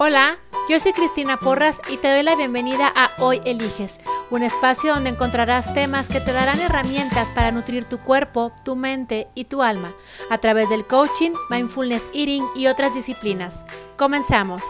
Hola, yo soy Cristina Porras y te doy la bienvenida a Hoy Eliges, un espacio donde encontrarás temas que te darán herramientas para nutrir tu cuerpo, tu mente y tu alma a través del coaching, mindfulness eating y otras disciplinas. Comenzamos.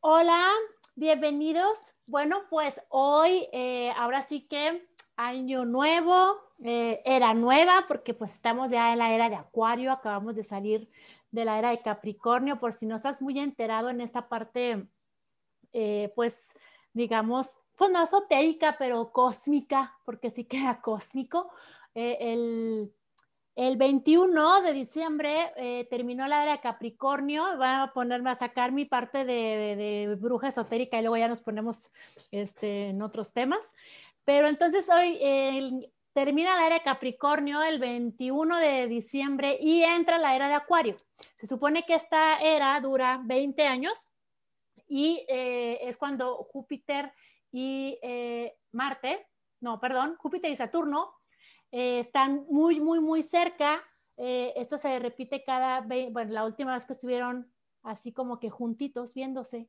Hola, bienvenidos. Bueno, pues hoy, eh, ahora sí que año nuevo, eh, era nueva, porque pues estamos ya en la era de Acuario, acabamos de salir de la era de Capricornio, por si no estás muy enterado en esta parte, eh, pues digamos, pues no esotérica, pero cósmica, porque sí queda cósmico. Eh, el, el, 21 de diciembre terminó la era de Capricornio, voy a ponerme a sacar mi parte de, de, bruja esotérica y luego ya nos ponemos este, en otros temas. Pero entonces hoy, el, termina la era de Capricornio el 21 de diciembre y entra la era de Acuario. Se supone que esta era dura 20 años y eh, es cuando Júpiter y eh, Marte, no, perdón, Júpiter y Saturno eh, están muy, muy, muy cerca. esto se repite cada, bueno, la última vez que estuvieron así como que juntitos viéndose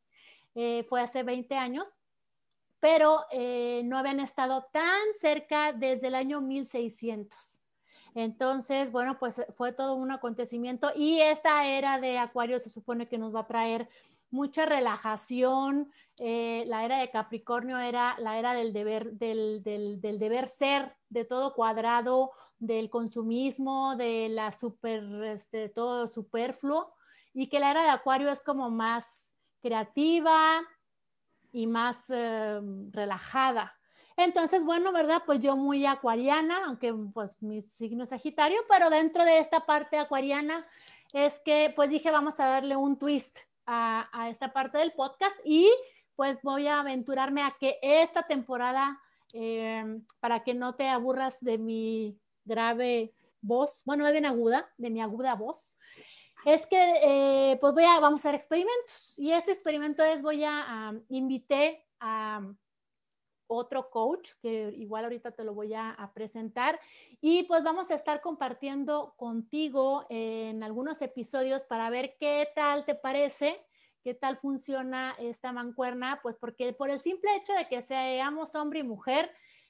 fue hace 20 años pero eh, no habían estado tan cerca desde el año 1600. Entonces, bueno, pues fue todo un acontecimiento y esta era de Acuario se supone que nos va a traer mucha relajación. Eh, la era de Capricornio era la era del deber, del, deber ser, de todo cuadrado, del consumismo, de la super, este, todo superfluo, y que la era de Acuario es como más creativa, y más eh, relajada. Entonces, bueno, ¿verdad? Pues yo muy acuariana, aunque pues mi signo es Sagitario, pero dentro de esta parte acuariana es que pues dije vamos a darle un twist a, a esta parte del podcast y pues voy a aventurarme a que esta temporada, eh, para que no te aburras de mi grave voz, bueno, es bien aguda, de mi aguda voz, es que eh, pues voy a, vamos a hacer experimentos y este experimento es voy a, invité a otro coach que igual ahorita te lo voy a, presentar y pues vamos a estar compartiendo contigo en algunos episodios para ver qué tal te parece, qué tal funciona esta mancuerna, pues porque por el simple hecho de que seamos hombre y mujer,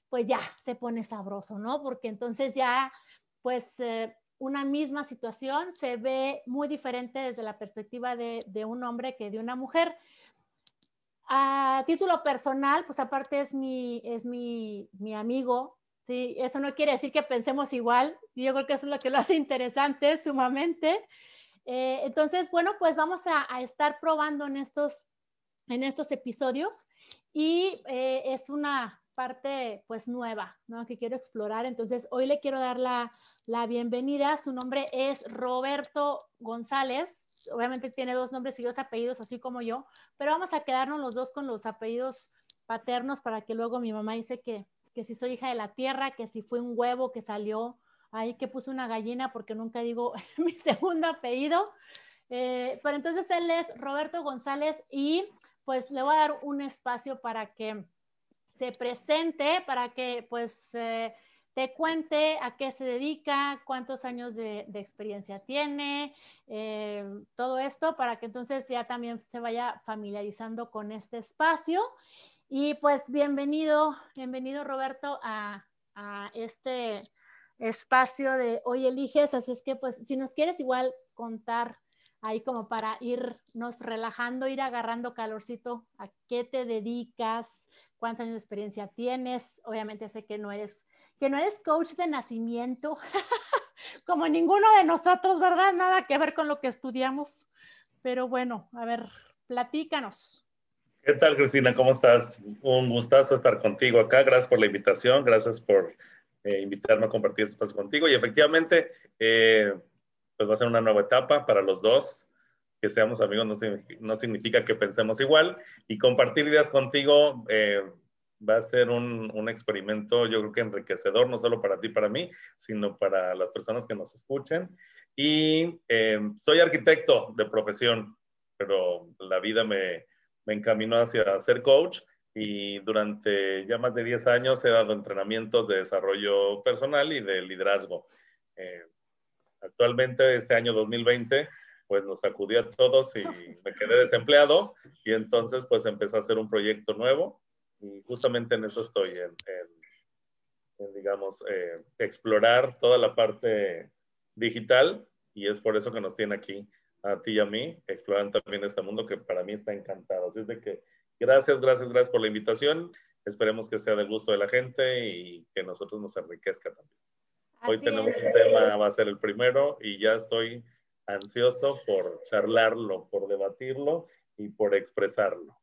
pues ya se pone sabroso, ¿no? Porque entonces ya pues... Eh, una misma situación se ve muy diferente desde la perspectiva de, un hombre que de una mujer. A título personal, pues aparte es mi, es mi, amigo, ¿sí? Eso no quiere decir que pensemos igual, yo creo que eso es lo que lo hace interesante sumamente. Eh, entonces, bueno, pues vamos a, estar probando en estos, en estos episodios y eh, es una parte pues nueva, ¿no? Que quiero explorar. Entonces, hoy le quiero dar la, la bienvenida. Su nombre es Roberto González. Obviamente tiene dos nombres y dos apellidos, así como yo, pero vamos a quedarnos los dos con los apellidos paternos para que luego mi mamá dice que, que si soy hija de la tierra, que si fue un huevo que salió ahí, que puse una gallina, porque nunca digo mi segundo apellido. Eh, pero entonces él es Roberto González y pues le voy a dar un espacio para que se presente para que pues eh, te cuente a qué se dedica, cuántos años de, experiencia tiene, eh, todo esto para que entonces ya también se vaya familiarizando con este espacio. Y pues bienvenido, bienvenido Roberto a, a este espacio de Hoy Eliges. Así es que pues si nos quieres igual contar ahí como para irnos relajando, ir agarrando calorcito, a qué te dedicas, cuántos años de experiencia tienes. Obviamente sé que no eres, que no eres coach de nacimiento, como ninguno de nosotros, ¿verdad? Nada que ver con lo que estudiamos. Pero bueno, a ver, platícanos. ¿Qué tal, Cristina? ¿Cómo estás? Un gustazo estar contigo acá. Gracias por la invitación. Gracias por eh, invitarme a compartir este espacio contigo. Y efectivamente, eh, pues va a ser una nueva etapa para los dos. Que seamos amigos no, significa que pensemos igual y compartir ideas contigo eh, va a ser un, experimento, yo creo que enriquecedor, no solo para ti, para mí, sino para las personas que nos escuchen. Y eh, soy arquitecto de profesión, pero la vida me, me encaminó hacia ser coach y durante ya más de 10 años he dado entrenamientos de desarrollo personal y de liderazgo. Eh, actualmente, este año 2020, pues nos sacudí a todos y me quedé desempleado y entonces pues empecé a hacer un proyecto nuevo y justamente en eso estoy, en, digamos, eh, explorar toda la parte digital y es por eso que nos tiene aquí a ti y a mí, explorando también este mundo que para mí está encantado. Así es de que gracias, gracias, gracias por la invitación. Esperemos que sea del gusto de la gente y que nosotros nos enriquezca también. Hoy tenemos un tema, va a ser el primero y ya estoy ansioso por charlarlo, por debatirlo y por expresarlo.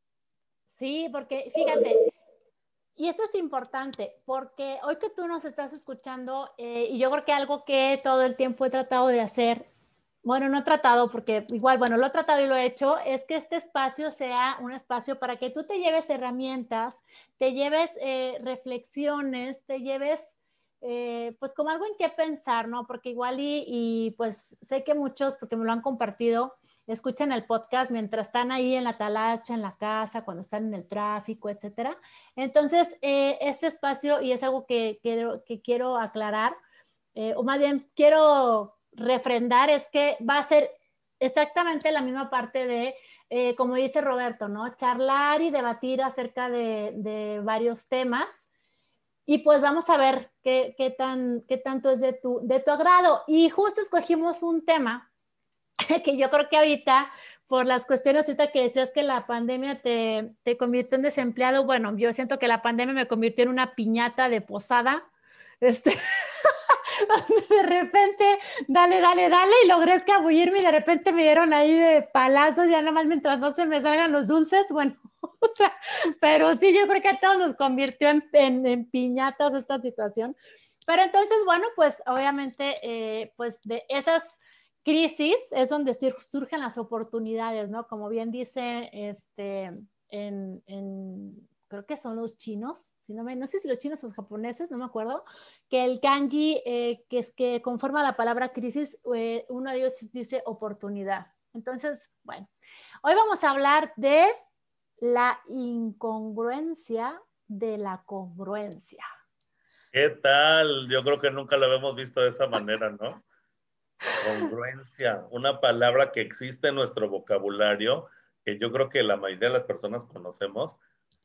Sí, porque fíjate, y esto es importante, porque hoy que tú nos estás escuchando, eh, y yo creo que algo que todo el tiempo he tratado de hacer, bueno, no he tratado porque igual, bueno, lo he tratado y lo he hecho, es que este espacio sea un espacio para que tú te lleves herramientas, te lleves eh, reflexiones, te lleves eh, pues como algo en qué pensar, ¿no? Porque igual y, pues sé que muchos, porque me lo han compartido, escuchan el podcast mientras están ahí en la talacha, en la casa, cuando están en el tráfico, etcétera. Entonces, eh, este espacio, y es algo que, que, quiero aclarar, eh, o más bien quiero refrendar, es que va a ser exactamente la misma parte de, como dice Roberto, ¿no? Charlar y debatir acerca de varios temas y pues vamos a ver qué, qué, tan, qué tanto es de tu, de tu agrado. Y justo escogimos un tema que yo creo que ahorita, por las cuestiones ahorita que decías que la pandemia te, te convirtió en desempleado, bueno, yo siento que la pandemia me convirtió en una piñata de posada. Este, de repente, dale, dale, dale, y logré escabullirme y de repente me dieron ahí de palazos, ya nada más mientras no se me salgan los dulces, bueno, o sea, pero sí, yo creo que a todos nos convirtió en, en, piñatas esta situación. Pero entonces, bueno, pues obviamente, eh, pues de esas crisis es donde surgen las oportunidades, ¿no? Como bien dice este, en, en creo que son los chinos, si no, me, no sé si los chinos o los japoneses, no me acuerdo, que el kanji eh, que es que conforma la palabra crisis, eh, uno de ellos dice oportunidad. Entonces, bueno, hoy vamos a hablar de la incongruencia de la congruencia. ¿Qué tal? Yo creo que nunca lo habíamos visto de esa manera, ¿no? Congruencia, una palabra que existe en nuestro vocabulario, que yo creo que la mayoría de las personas conocemos,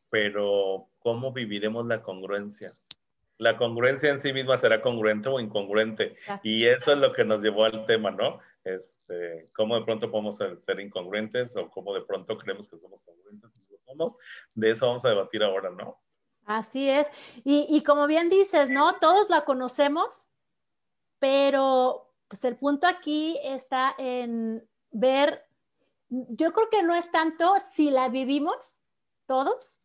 pero ¿cómo viviremos la congruencia? La congruencia en sí misma será congruente o incongruente. Y eso es lo que nos llevó al tema, ¿no? Este, ¿Cómo de pronto podemos ser incongruentes o cómo de pronto creemos que somos congruentes? De eso vamos a debatir ahora, ¿no? Así es. Y, y como bien dices, ¿no? Todos la conocemos, pero pues el punto aquí está en ver, yo creo que no es tanto si la vivimos todos,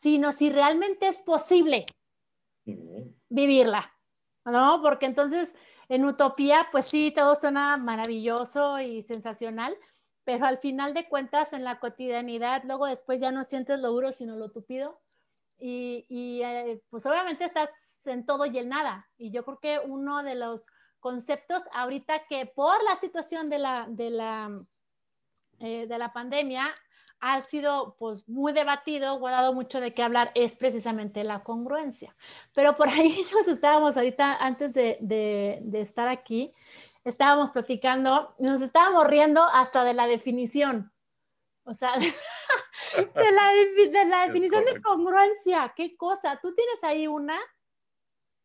sino si realmente es posible vivirla, ¿no? Porque entonces en utopía, pues sí, todo suena maravilloso y sensacional, pero al final de cuentas en la cotidianidad, luego después ya no sientes lo duro, sino lo tupido. Y, eh, pues obviamente estás en todo y en nada. Y yo creo que uno de los conceptos ahorita que por la situación de la, de la, eh, de la pandemia ha sido pues muy debatido o ha dado mucho de qué hablar es precisamente la congruencia. Pero por ahí nos estábamos ahorita, antes de, de, estar aquí, estábamos platicando, nos estábamos riendo hasta de la definición. O sea, de la, de la definición de congruencia, qué cosa. ¿Tú tienes ahí una?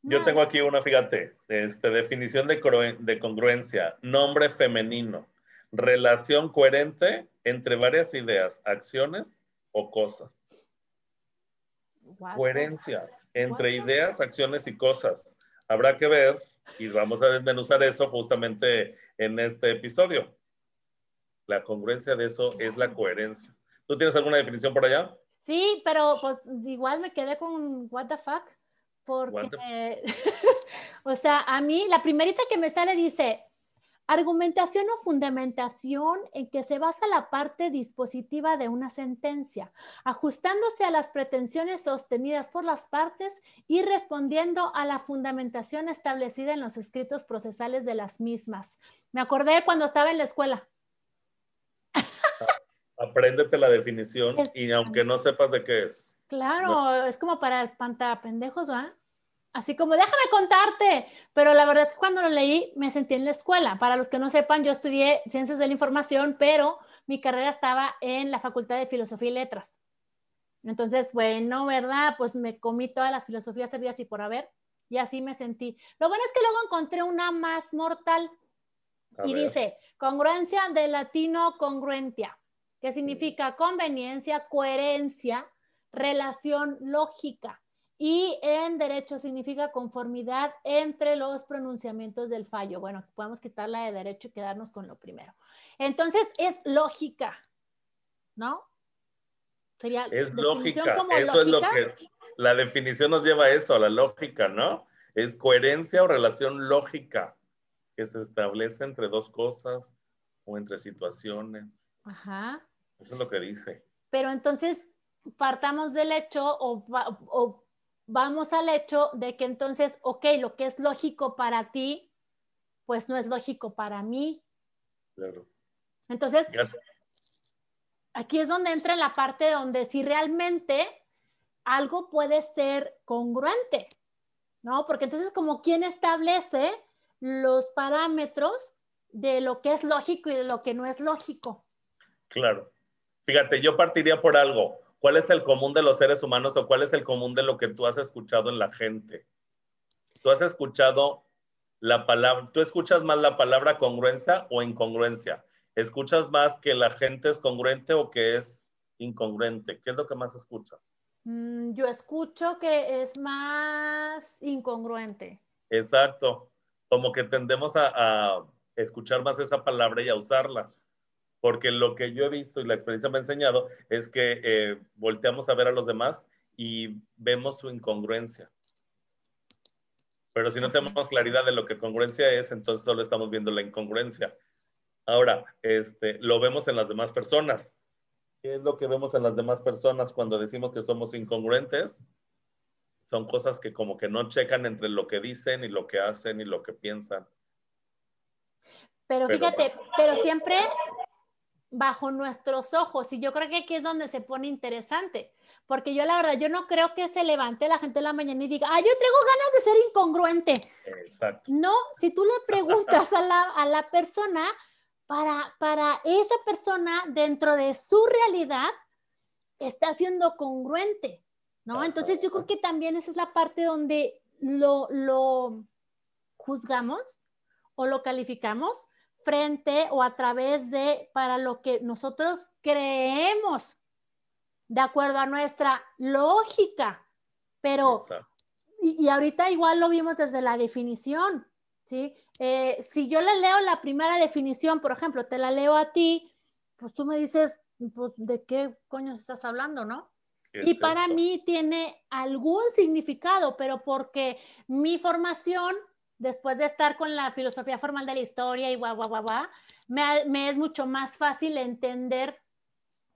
Yo tengo aquí una, fíjate, este, definición de, de congruencia, nombre femenino, relación coherente entre varias ideas, acciones o cosas. Coherencia entre ideas, acciones y cosas. Habrá que ver y vamos a desmenuzar eso justamente en este episodio. La congruencia de eso es la coherencia. ¿Tú tienes alguna definición por allá? Sí, pero pues igual me quedé con what the fuck, porque, o sea, a mí la primerita que me sale dice, Argumentación o fundamentación en que se basa la parte dispositiva de una sentencia, ajustándose a las pretensiones sostenidas por las partes y respondiendo a la fundamentación establecida en los escritos procesales de las mismas. Me acordé cuando estaba en la escuela. Apréndete la definición y aunque no sepas de qué es. Claro, es como para espantar pendejos, ¿va? Así como, déjame contarte. Pero la verdad es que cuando lo leí me sentí en la escuela. Para los que no sepan, yo estudié ciencias de la información, pero mi carrera estaba en la Facultad de Filosofía y Letras. Entonces, bueno, ¿verdad? Pues me comí todas las filosofías servías y por haber. Y así me sentí. Lo bueno es que luego encontré una más mortal. y dice, congruencia de latino congruentia, que significa conveniencia, coherencia, relación lógica. Y en derecho significa conformidad entre los pronunciamientos del fallo. Bueno, podemos quitarla de derecho y quedarnos con lo primero. Entonces, es lógica, ¿no? Sería es lógica. Eso es lo que la definición nos lleva a eso, a la lógica, ¿no? Es coherencia o relación lógica que se establece entre dos cosas o entre situaciones. Ajá. Eso es lo que dice. Pero entonces, partamos del hecho o, vamos al hecho de que entonces, ok, lo que es lógico para ti, pues no es lógico para mí. Claro. Entonces, aquí es donde entra la parte donde si realmente algo puede ser congruente, ¿no? Porque entonces como quién establece los parámetros de lo que es lógico y de lo que no es lógico. Claro. Fíjate, yo partiría por algo. ¿Cuál es el común de los seres humanos o cuál es el común de lo que tú has escuchado en la gente? Tú has escuchado la palabra, tú escuchas más la palabra congruencia o incongruencia. ¿Escuchas más que la gente es congruente o que es incongruente? ¿Qué es lo que más escuchas? Mm, yo escucho que es más incongruente. Exacto. Como que tendemos a escuchar más esa palabra y a usarla porque lo que yo he visto y la experiencia me ha enseñado es que eh, volteamos a ver a los demás y vemos su incongruencia. Pero si no tenemos claridad de lo que congruencia es, entonces solo estamos viendo la incongruencia. Ahora, este, lo vemos en las demás personas. ¿Qué es lo que vemos en las demás personas cuando decimos que somos incongruentes? Son cosas que como que no checan entre lo que dicen y lo que hacen y lo que piensan. Pero fíjate, pero siempre bajo nuestros ojos. Y yo creo que aquí es donde se pone interesante, porque yo la verdad, yo no creo que se levante la gente en la mañana y diga, ah, yo tengo ganas de ser incongruente. Exacto. No, si tú le preguntas a la, a la persona, para, para esa persona dentro de su realidad, está siendo congruente, ¿no? Entonces yo creo que también esa es la parte donde lo, lo juzgamos o lo calificamos frente o a través de para lo que nosotros creemos de acuerdo a nuestra lógica. Pero, y, ahorita igual lo vimos desde la definición, ¿sí? Eh, si yo le leo la primera definición, por ejemplo, te la leo a ti, pues tú me dices, pues, ¿de qué coño estás hablando, no? Y para mí tiene algún significado, pero porque mi formación después de estar con la filosofía formal de la historia y guau, guau, guau, guau, me, me es mucho más fácil entender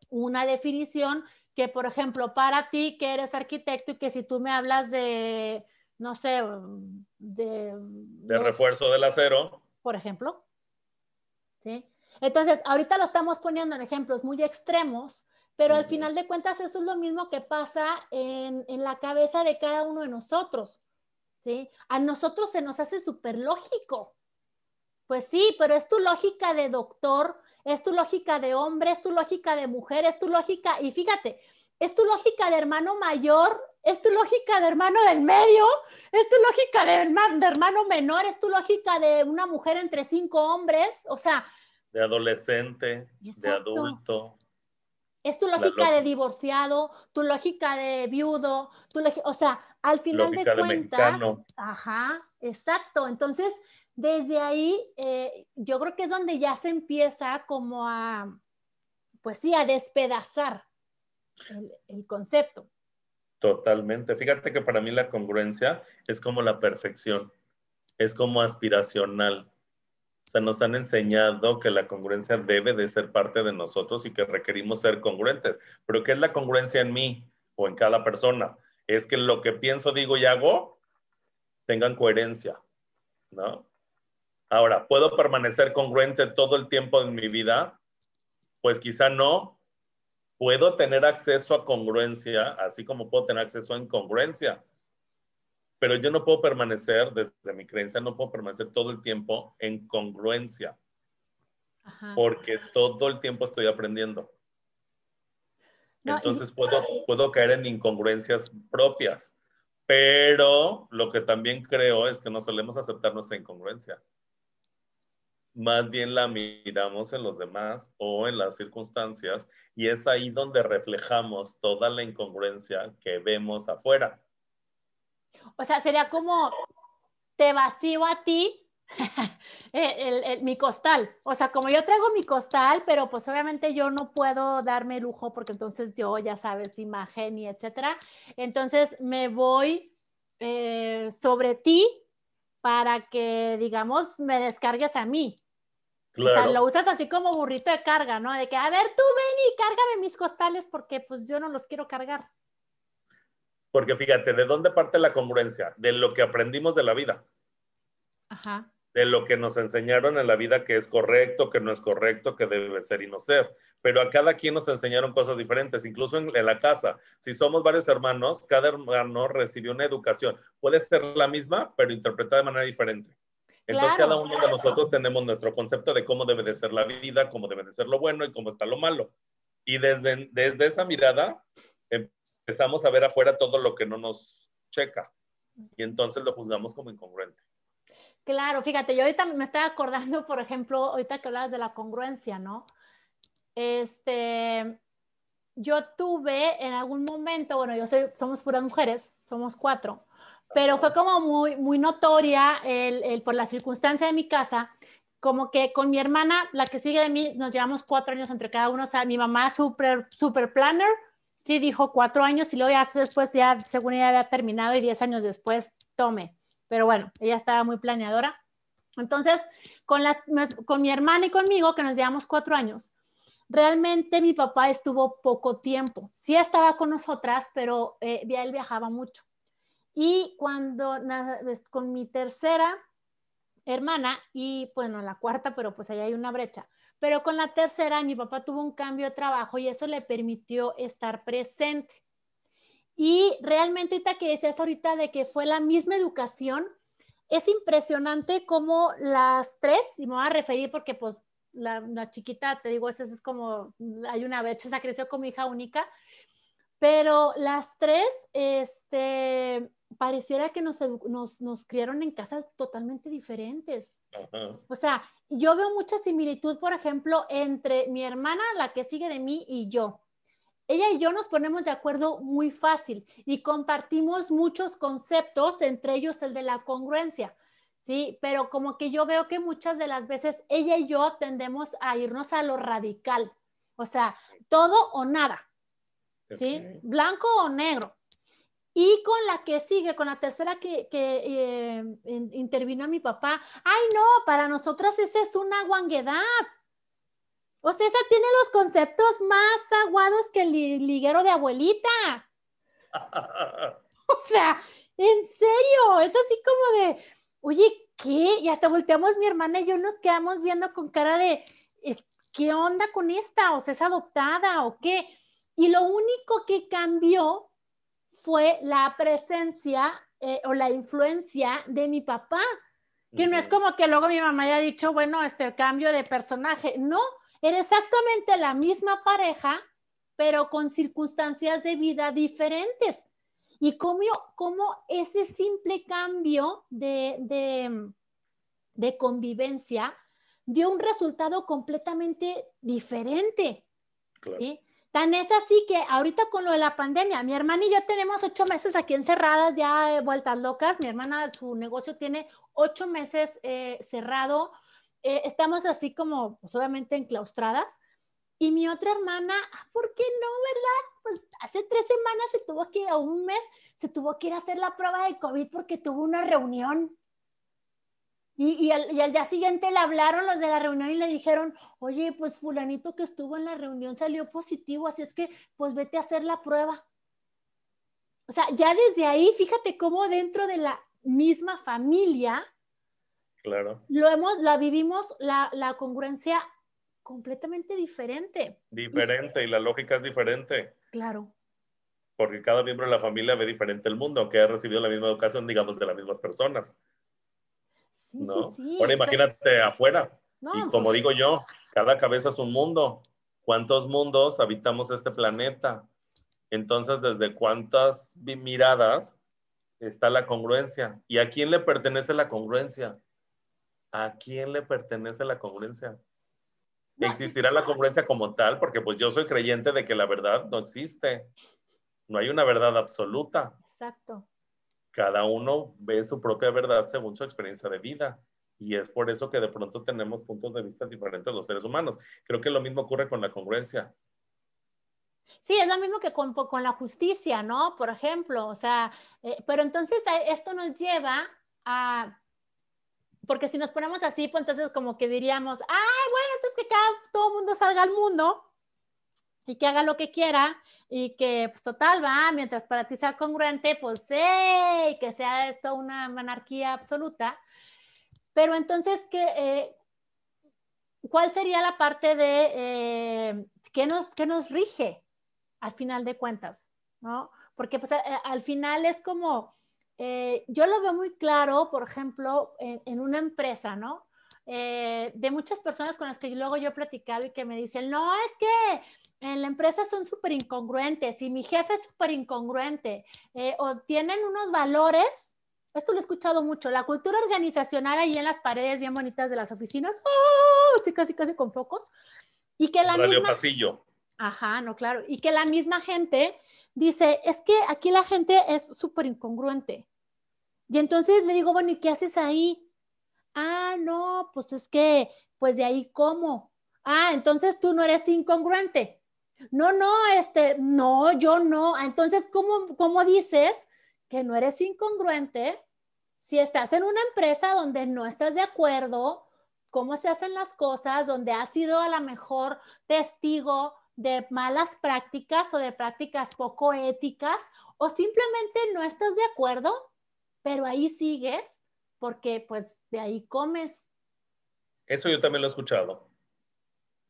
una definición que, por ejemplo, para ti que eres arquitecto y que si tú me hablas de, no sé, de... De refuerzo del acero. Por ejemplo. ¿Sí? Entonces, ahorita lo estamos poniendo en ejemplos muy extremos, pero al final de cuentas eso es lo mismo que pasa en, en la cabeza de cada uno de nosotros. A nosotros se nos hace súper lógico. Pues sí, pero es tu lógica de doctor, es tu lógica de hombre, es tu lógica de mujer, es tu lógica, y fíjate, es tu lógica de hermano mayor, es tu lógica de hermano del medio, es tu lógica de hermano, de hermano menor, es tu lógica de una mujer entre cinco hombres, o sea. De adolescente, de adulto. Es tu lógica de divorciado, tu lógica de viudo, tu o sea, al final de cuentas, ajá, exacto. Entonces, desde ahí, eh, yo creo que es donde ya se empieza como a, pues sí, a despedazar el, el concepto. Totalmente. Fíjate que para mí la congruencia es como la perfección, es como aspiracional nos han enseñado que la congruencia debe de ser parte de nosotros y que requerimos ser congruentes. Pero ¿qué es la congruencia en mí o en cada persona? Es que lo que pienso, digo y hago tengan coherencia, ¿no? Ahora, ¿puedo permanecer congruente todo el tiempo en mi vida? Pues quizá no, Puedo tener acceso a congruencia, así como puedo tener acceso a incongruencia. Pero yo no puedo permanecer, desde mi creencia, no puedo permanecer todo el tiempo en congruencia. Porque todo el tiempo estoy aprendiendo. Entonces puedo, puedo caer en incongruencias propias. Pero lo que también creo es que no solemos aceptar nuestra incongruencia más bien la miramos en los demás o en las circunstancias y es ahí donde reflejamos toda la incongruencia que vemos afuera. O sea, sería como te vacío a ti mi costal. O sea, como yo traigo mi costal, pero pues obviamente yo no puedo darme lujo porque entonces yo, ya sabes, imagen y etcétera. Entonces me voy eh, sobre ti para que, digamos, me descargues a mí. O sea, lo usas así como burrito de carga, ¿no? De que, a ver, tú ven y cárgame mis costales porque pues yo no los quiero cargar. Porque fíjate, ¿de dónde parte la congruencia? De lo que aprendimos de la vida. Ajá. De lo que nos enseñaron en la vida que es correcto, que no es correcto, que debe ser y no ser. Pero a cada quien nos enseñaron cosas diferentes, incluso en, en la casa. Si somos varios hermanos, cada hermano recibió una educación. Puede ser la misma, pero interpretada de manera diferente. Entonces cada uno de nosotros tenemos nuestro concepto de cómo debe de ser la vida, cómo debe de ser lo bueno y cómo está lo malo. Y desde, desde esa mirada empezamos a ver afuera todo lo que no nos checa. Y entonces lo juzgamos como incongruente. Claro, fíjate, yo ahorita me estaba acordando, por ejemplo, ahorita que hablabas de la congruencia, ¿no? Este, yo tuve en algún momento, bueno, yo soy, somos puras mujeres, somos cuatro, pero fue como muy, muy notoria el, por la circunstancia de mi casa, como que con mi hermana, la que sigue de mí, nos llevamos cuatro años entre cada uno, o sea, mi mamá super, super planner, sí dijo cuatro años y luego ya después, ya según ella había terminado y diez años después, tome, pero bueno, ella estaba muy planeadora. Entonces, con, las, con mi hermana y conmigo, que nos llevamos cuatro años, realmente mi papá estuvo poco tiempo. Sí estaba con nosotras, pero eh, él viajaba mucho. Y cuando con mi tercera hermana y bueno, la cuarta, pero pues ahí hay una brecha. Pero con la tercera, mi papá tuvo un cambio de trabajo y eso le permitió estar presente. Y realmente ahorita que decías ahorita de que fue la misma educación, es impresionante cómo las tres, y me voy a referir porque pues la, chiquita, te digo, esa es como, hay una brecha, esa creció como hija única, pero las tres, este, pareciera que nos, nos, criaron en casas totalmente diferentes. O sea, yo veo mucha similitud, por ejemplo, entre mi hermana, la que sigue de mí, y yo. Ella y yo nos ponemos de acuerdo muy fácil y compartimos muchos conceptos, entre ellos el de la congruencia, ¿sí? Pero como que yo veo que muchas de las veces ella y yo tendemos a irnos a lo radical, o sea, todo o nada, ¿sí? Blanco o negro. Y con la que sigue, con la tercera que, que eh, intervino mi papá, ay no, para nosotras esa es una guanguedad. O sea, esa tiene los conceptos más aguados que el liguero de abuelita. o sea, en serio, es así como de, oye, ¿qué? Y hasta volteamos mi hermana y yo nos quedamos viendo con cara de, ¿qué onda con esta? ¿O sea, es adoptada o qué? Y lo único que cambió fue la presencia eh, o la influencia de mi papá, que no es como que luego mi mamá haya dicho, bueno, este cambio de personaje, no, era exactamente la misma pareja, pero con circunstancias de vida diferentes. Y cómo, cómo ese simple cambio de, de, de convivencia dio un resultado completamente diferente. ¿sí? Tan es así que ahorita con lo de la pandemia, mi hermana y yo tenemos ocho meses aquí encerradas, ya vueltas locas. Mi hermana, su negocio tiene ocho meses eh, cerrado. Eh, estamos así como, pues obviamente enclaustradas. Y mi otra hermana, ah, ¿por qué no, verdad? Pues hace tres semanas se tuvo que, a un mes, se tuvo que ir a hacer la prueba de COVID porque tuvo una reunión. Y, al, día siguiente le hablaron los de la reunión y le dijeron, oye, pues fulanito que estuvo en la reunión salió positivo, así es que pues vete a hacer la prueba. O sea, ya desde ahí, fíjate cómo dentro de la misma familia, claro. lo hemos, la vivimos la, la congruencia completamente diferente. Diferente, y, la lógica es diferente. Claro. Porque cada miembro de la familia ve diferente el mundo, aunque ha recibido la misma educación, digamos, de las mismas personas. Sí, sí, sí. Ahora imagínate afuera. y como pues digo yo, cada cabeza es un mundo. ¿Cuántos mundos habitamos este planeta? Entonces, ¿desde cuántas miradas está la congruencia? ¿Y a quién le pertenece la congruencia? ¿A quién le pertenece la congruencia? ¿Existirá la congruencia como tal? Porque pues yo soy creyente de que la verdad no existe. No hay una verdad absoluta. Exacto. Cada uno ve su propia verdad según su experiencia de vida. Y es por eso que de pronto tenemos puntos de vista diferentes los seres humanos. Creo que lo mismo ocurre con la congruencia. Sí, es lo mismo que con, con la justicia, ¿no? Por ejemplo, o sea, eh, pero entonces eh, esto nos lleva a porque si nos ponemos así, pues entonces como que diríamos, ay, bueno, entonces que cada, todo el mundo salga al mundo y que haga lo que quiera y que pues total va, mientras para ti sea congruente, pues sí, que sea esto una monarquía absoluta. Pero entonces, ¿qué, eh, ¿cuál sería la parte de eh, ¿qué, nos, qué nos rige al final de cuentas? ¿no? Porque pues al final es como eh, yo lo veo muy claro, por ejemplo, en, una empresa, ¿no? Eh, de muchas personas con las que luego yo he platicado y que me dicen, no, es que en la empresa son súper incongruentes y mi jefe es súper incongruente eh, o tienen unos valores, esto lo he escuchado mucho, la cultura organizacional ahí en las paredes bien bonitas de las oficinas, ¡oh! sí, casi, casi con focos, y que la Radio pasillo. Ajá, no, claro, y que la misma gente dice, es que aquí la gente es súper incongruente. Y entonces le digo, bueno, ¿y qué haces ahí? Ah, no, pues es que, pues de ahí cómo. Ah, entonces tú no eres incongruente. No, no, este, no, yo no. Ah, entonces, ¿cómo, cómo dices que no eres incongruente si estás en una empresa donde no estás de acuerdo, cómo se hacen las cosas, donde has sido a lo mejor testigo de malas prácticas o de prácticas poco éticas o simplemente no estás de acuerdo, pero ahí sigues porque pues de ahí comes. Eso yo también lo he escuchado.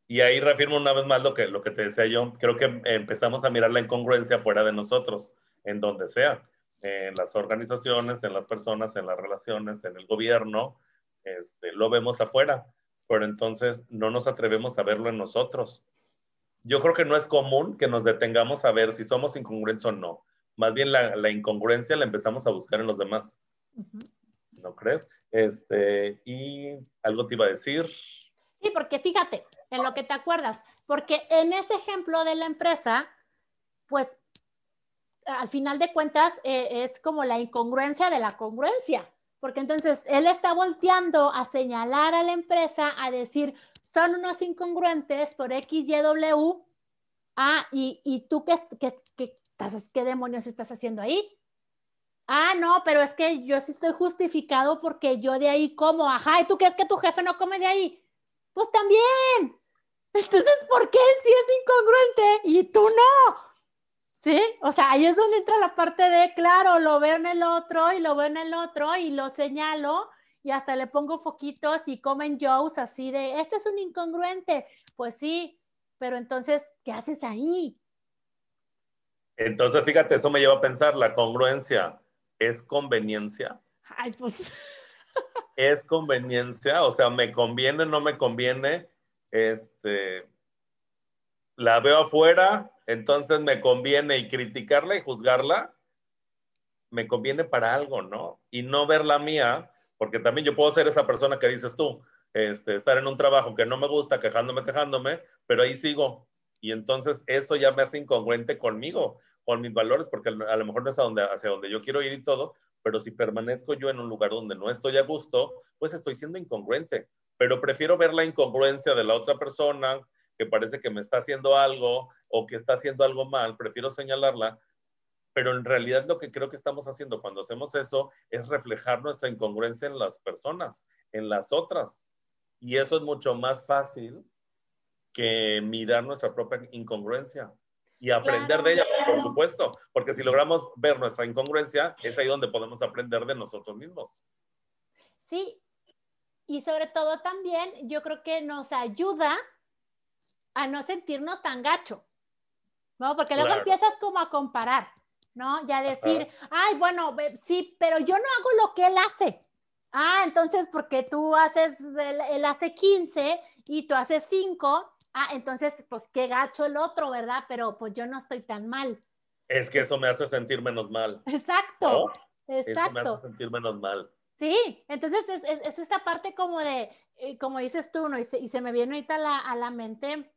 Y ahí reafirmo una vez más lo que, lo que te decía yo. Creo que empezamos a mirar la incongruencia fuera de nosotros, en donde sea, en las organizaciones, en las personas, en las relaciones, en el gobierno. Este, lo vemos afuera, pero entonces no nos atrevemos a verlo en nosotros yo creo que no es común que nos detengamos a ver si somos incongruentes o no. Más bien la, incongruencia la empezamos a buscar en los demás. ¿No crees? Este, y algo te iba a decir. Sí, porque fíjate, en lo que te acuerdas, porque en ese ejemplo de la empresa, pues al final de cuentas eh, es como la incongruencia de la congruencia, porque entonces él está volteando a señalar a la empresa, a decir, son unos incongruentes por X, Y, W. Ah, ¿y, y tú qué, qué, qué, qué demonios estás haciendo ahí? Ah, no, pero es que yo sí estoy justificado porque yo de ahí como, ajá, ¿y tú crees que tu jefe no come de ahí? Pues también. Entonces, ¿por qué él sí es incongruente y tú no? ¿Sí? O sea, ahí es donde entra la parte de, claro, lo veo en el otro y lo veo en el otro y lo señalo y hasta le pongo foquitos y comen Joes así de, este es un incongruente. Pues sí, pero entonces, ¿qué haces ahí? Entonces, fíjate, eso me lleva a pensar, la congruencia es conveniencia. Ay, pues. Es conveniencia, o sea, me conviene, no me conviene, este, la veo afuera, entonces me conviene y criticarla y juzgarla, me conviene para algo, ¿no? Y no ver la mía, porque también yo puedo ser esa persona que dices tú, este, estar en un trabajo que no me gusta, quejándome, quejándome, pero ahí sigo. Y entonces eso ya me hace incongruente conmigo, con mis valores, porque a lo mejor no es hacia donde yo quiero ir y todo, pero si permanezco yo en un lugar donde no estoy a gusto, pues estoy siendo incongruente. Pero prefiero ver la incongruencia de la otra persona que parece que me está haciendo algo o que está haciendo algo mal, prefiero señalarla pero en realidad lo que creo que estamos haciendo cuando hacemos eso es reflejar nuestra incongruencia en las personas, en las otras. Y eso es mucho más fácil que mirar nuestra propia incongruencia y aprender de ella, por supuesto, porque si logramos ver nuestra incongruencia, es ahí donde podemos aprender de nosotros mismos. Sí, y sobre todo también yo creo que nos ayuda a no sentirnos tan gacho, ¿no? Porque luego empiezas como a comparar, ¿no? Ya decir, ay, bueno, sí, pero yo no hago lo que él hace. Ah, entonces, porque tú haces, él, hace 15 y tú haces 5, ah, entonces, pues qué gacho el otro, ¿verdad? Pero pues yo no estoy tan mal. Es que eso me hace sentir menos mal. Exacto, exacto. Eso me hace sentir menos mal. Sí, entonces es, es, esta parte como de, eh, como dices tú, ¿no? Y se, y se me viene ahorita la, a la mente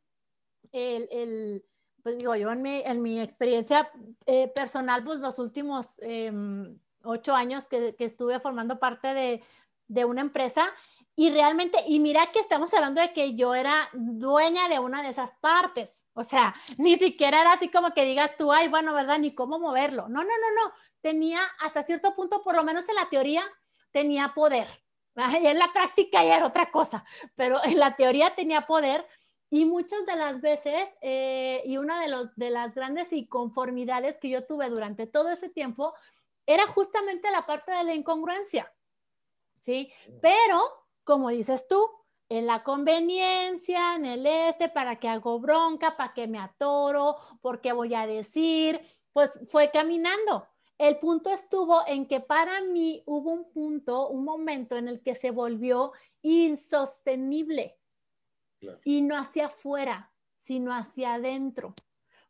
el, el, pues digo, yo en mi, en mi experiencia eh, personal, pues los últimos em, ocho años que, que, estuve formando parte de, de una empresa, y realmente, y mira que estamos hablando de que yo era dueña de una de esas partes. O sea, ni siquiera era así como que digas tú, ay, bueno, ¿verdad? Ni cómo moverlo. No, no, no, no. Tenía hasta cierto punto, por lo menos en la teoría, tenía poder. Y en la práctica ya era otra cosa, pero en la teoría tenía poder. Y muchas de las veces, eh, y una de, los, de las grandes inconformidades que yo tuve durante todo ese tiempo, era justamente la parte de la incongruencia. ¿Sí? Pero, como dices tú, en la conveniencia, en el este, para que hago bronca, para que me atoro, porque voy a decir, pues fue caminando. El punto estuvo en que para mí hubo un punto, un momento en el que se volvió insostenible y no hacia afuera, sino hacia adentro,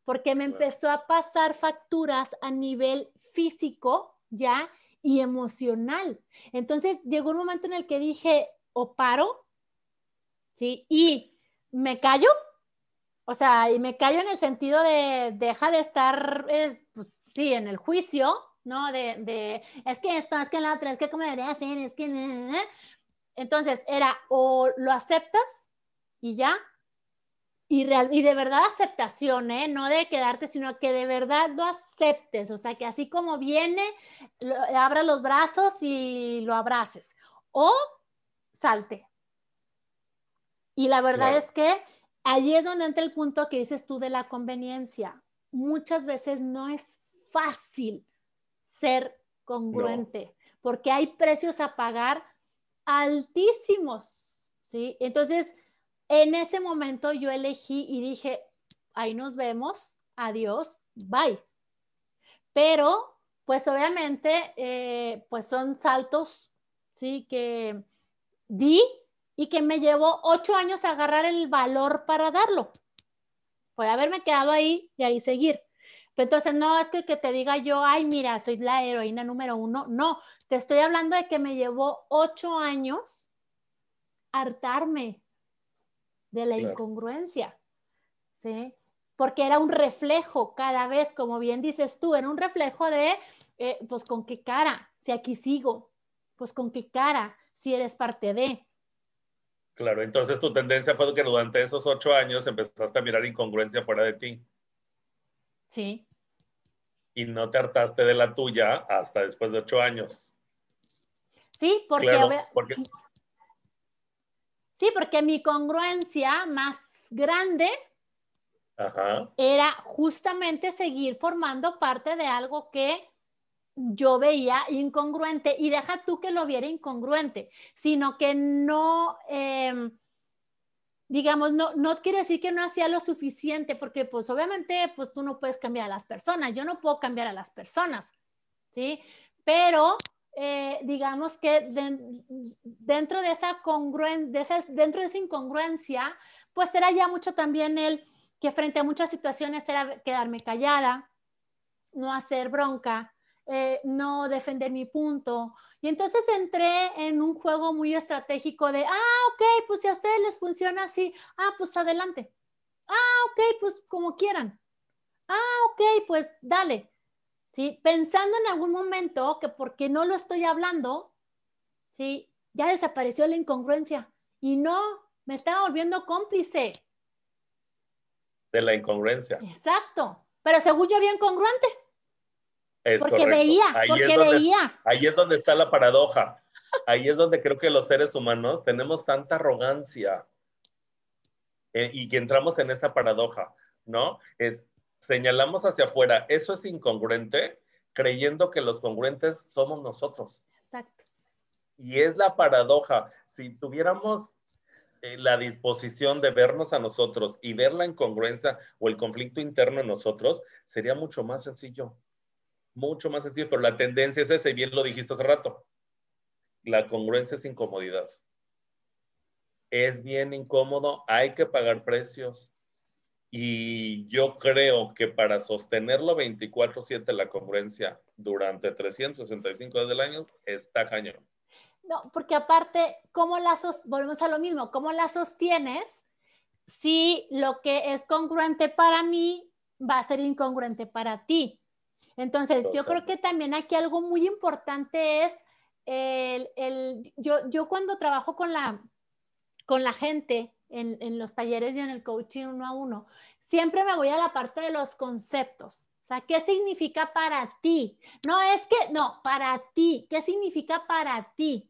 porque me empezó a pasar facturas a nivel físico ya y emocional. Entonces llegó un momento en el que dije, o paro, ¿sí? Y me callo, o sea, y me callo en el sentido de deja de estar, pues, sí, en el juicio, ¿no? De, de, es que esto, es que la otra, es que como debería ser, es que... Entonces era o lo aceptas y ya, y, real, y de verdad aceptación, ¿eh? No de quedarte, sino que de verdad lo aceptes, o sea, que así como viene, abra los brazos y lo abraces. O salte. Y la verdad es que allí es donde entra el punto que dices tú de la conveniencia. Muchas veces no es fácil ser congruente, porque hay precios a pagar altísimos, ¿sí? Entonces, en ese momento yo elegí y dije, ahí nos vemos, adiós, bye. Pero, pues obviamente, eh, pues son saltos, ¿sí? Que di y que me llevó ocho años a agarrar el valor para darlo. Puede haberme quedado ahí y ahí seguir. Entonces, no es que, que te diga yo, ay, mira, soy la heroína número uno. No, te estoy hablando de que me llevó ocho años hartarme de la incongruencia, ¿sí? Porque era un reflejo cada vez, como bien dices tú, era un reflejo de, eh, pues, con qué cara, si aquí sigo, pues, con qué cara, si eres parte de. Claro, entonces tu tendencia fue que durante esos ocho años empezaste a mirar incongruencia fuera de ti. Sí y no te hartaste de la tuya hasta después de ocho años. Sí, porque, Sí, porque mi congruencia más grande era justamente seguir formando parte de algo que yo veía incongruente y deja tú que lo viera incongruente, sino que no, em, digamos, no, no quiero decir que no hacía lo suficiente, porque pues obviamente pues tú no puedes cambiar a las personas, yo no puedo cambiar a las personas, ¿sí? Pero eh, digamos que dentro de esa congruencia, dentro de esa incongruencia, pues era ya mucho también el que frente a muchas situaciones era quedarme callada, no hacer bronca, eh, no defender mi punto, y entonces entré en un juego muy estratégico de, ah, ok, pues si a ustedes les funciona así, ah, pues adelante. Ah, ok, pues como quieran. Ah, ok, pues dale. ¿Sí? Pensando en algún momento que porque no lo estoy hablando, ¿sí? Ya desapareció la incongruencia y no, me estaba volviendo cómplice. De la incongruencia. Exacto. Pero según yo bien congruente porque veía, ahí porque veía. Ahí es donde está la paradoja. Ahí es donde creo que los seres humanos tenemos tanta arrogancia eh, y que entramos en esa paradoja, ¿no? Es señalamos hacia afuera, eso es incongruente, creyendo que los congruentes somos nosotros. Exacto. Y es la paradoja. Si tuviéramos eh, la disposición de vernos a nosotros y ver la incongruencia o el conflicto interno en nosotros, sería mucho más sencillo. Mucho más sencillo, pero la tendencia es esa, y bien lo dijiste hace rato. La congruencia es incomodidad. Es bien incómodo, hay que pagar precios. Y yo creo que para sostenerlo 24/7 la congruencia durante 365 días del año está cañón. No, porque aparte, ¿cómo la volvemos a lo mismo, ¿cómo la sostienes si lo que es congruente para mí va a ser incongruente para ti? Entonces, yo creo que también aquí algo muy importante es el, yo, yo cuando trabajo con la, con la gente en, en los talleres y en el coaching uno a uno, siempre me voy a la parte de los conceptos. O sea, ¿qué significa para ti? No es que, no, para ti. ¿Qué significa para ti?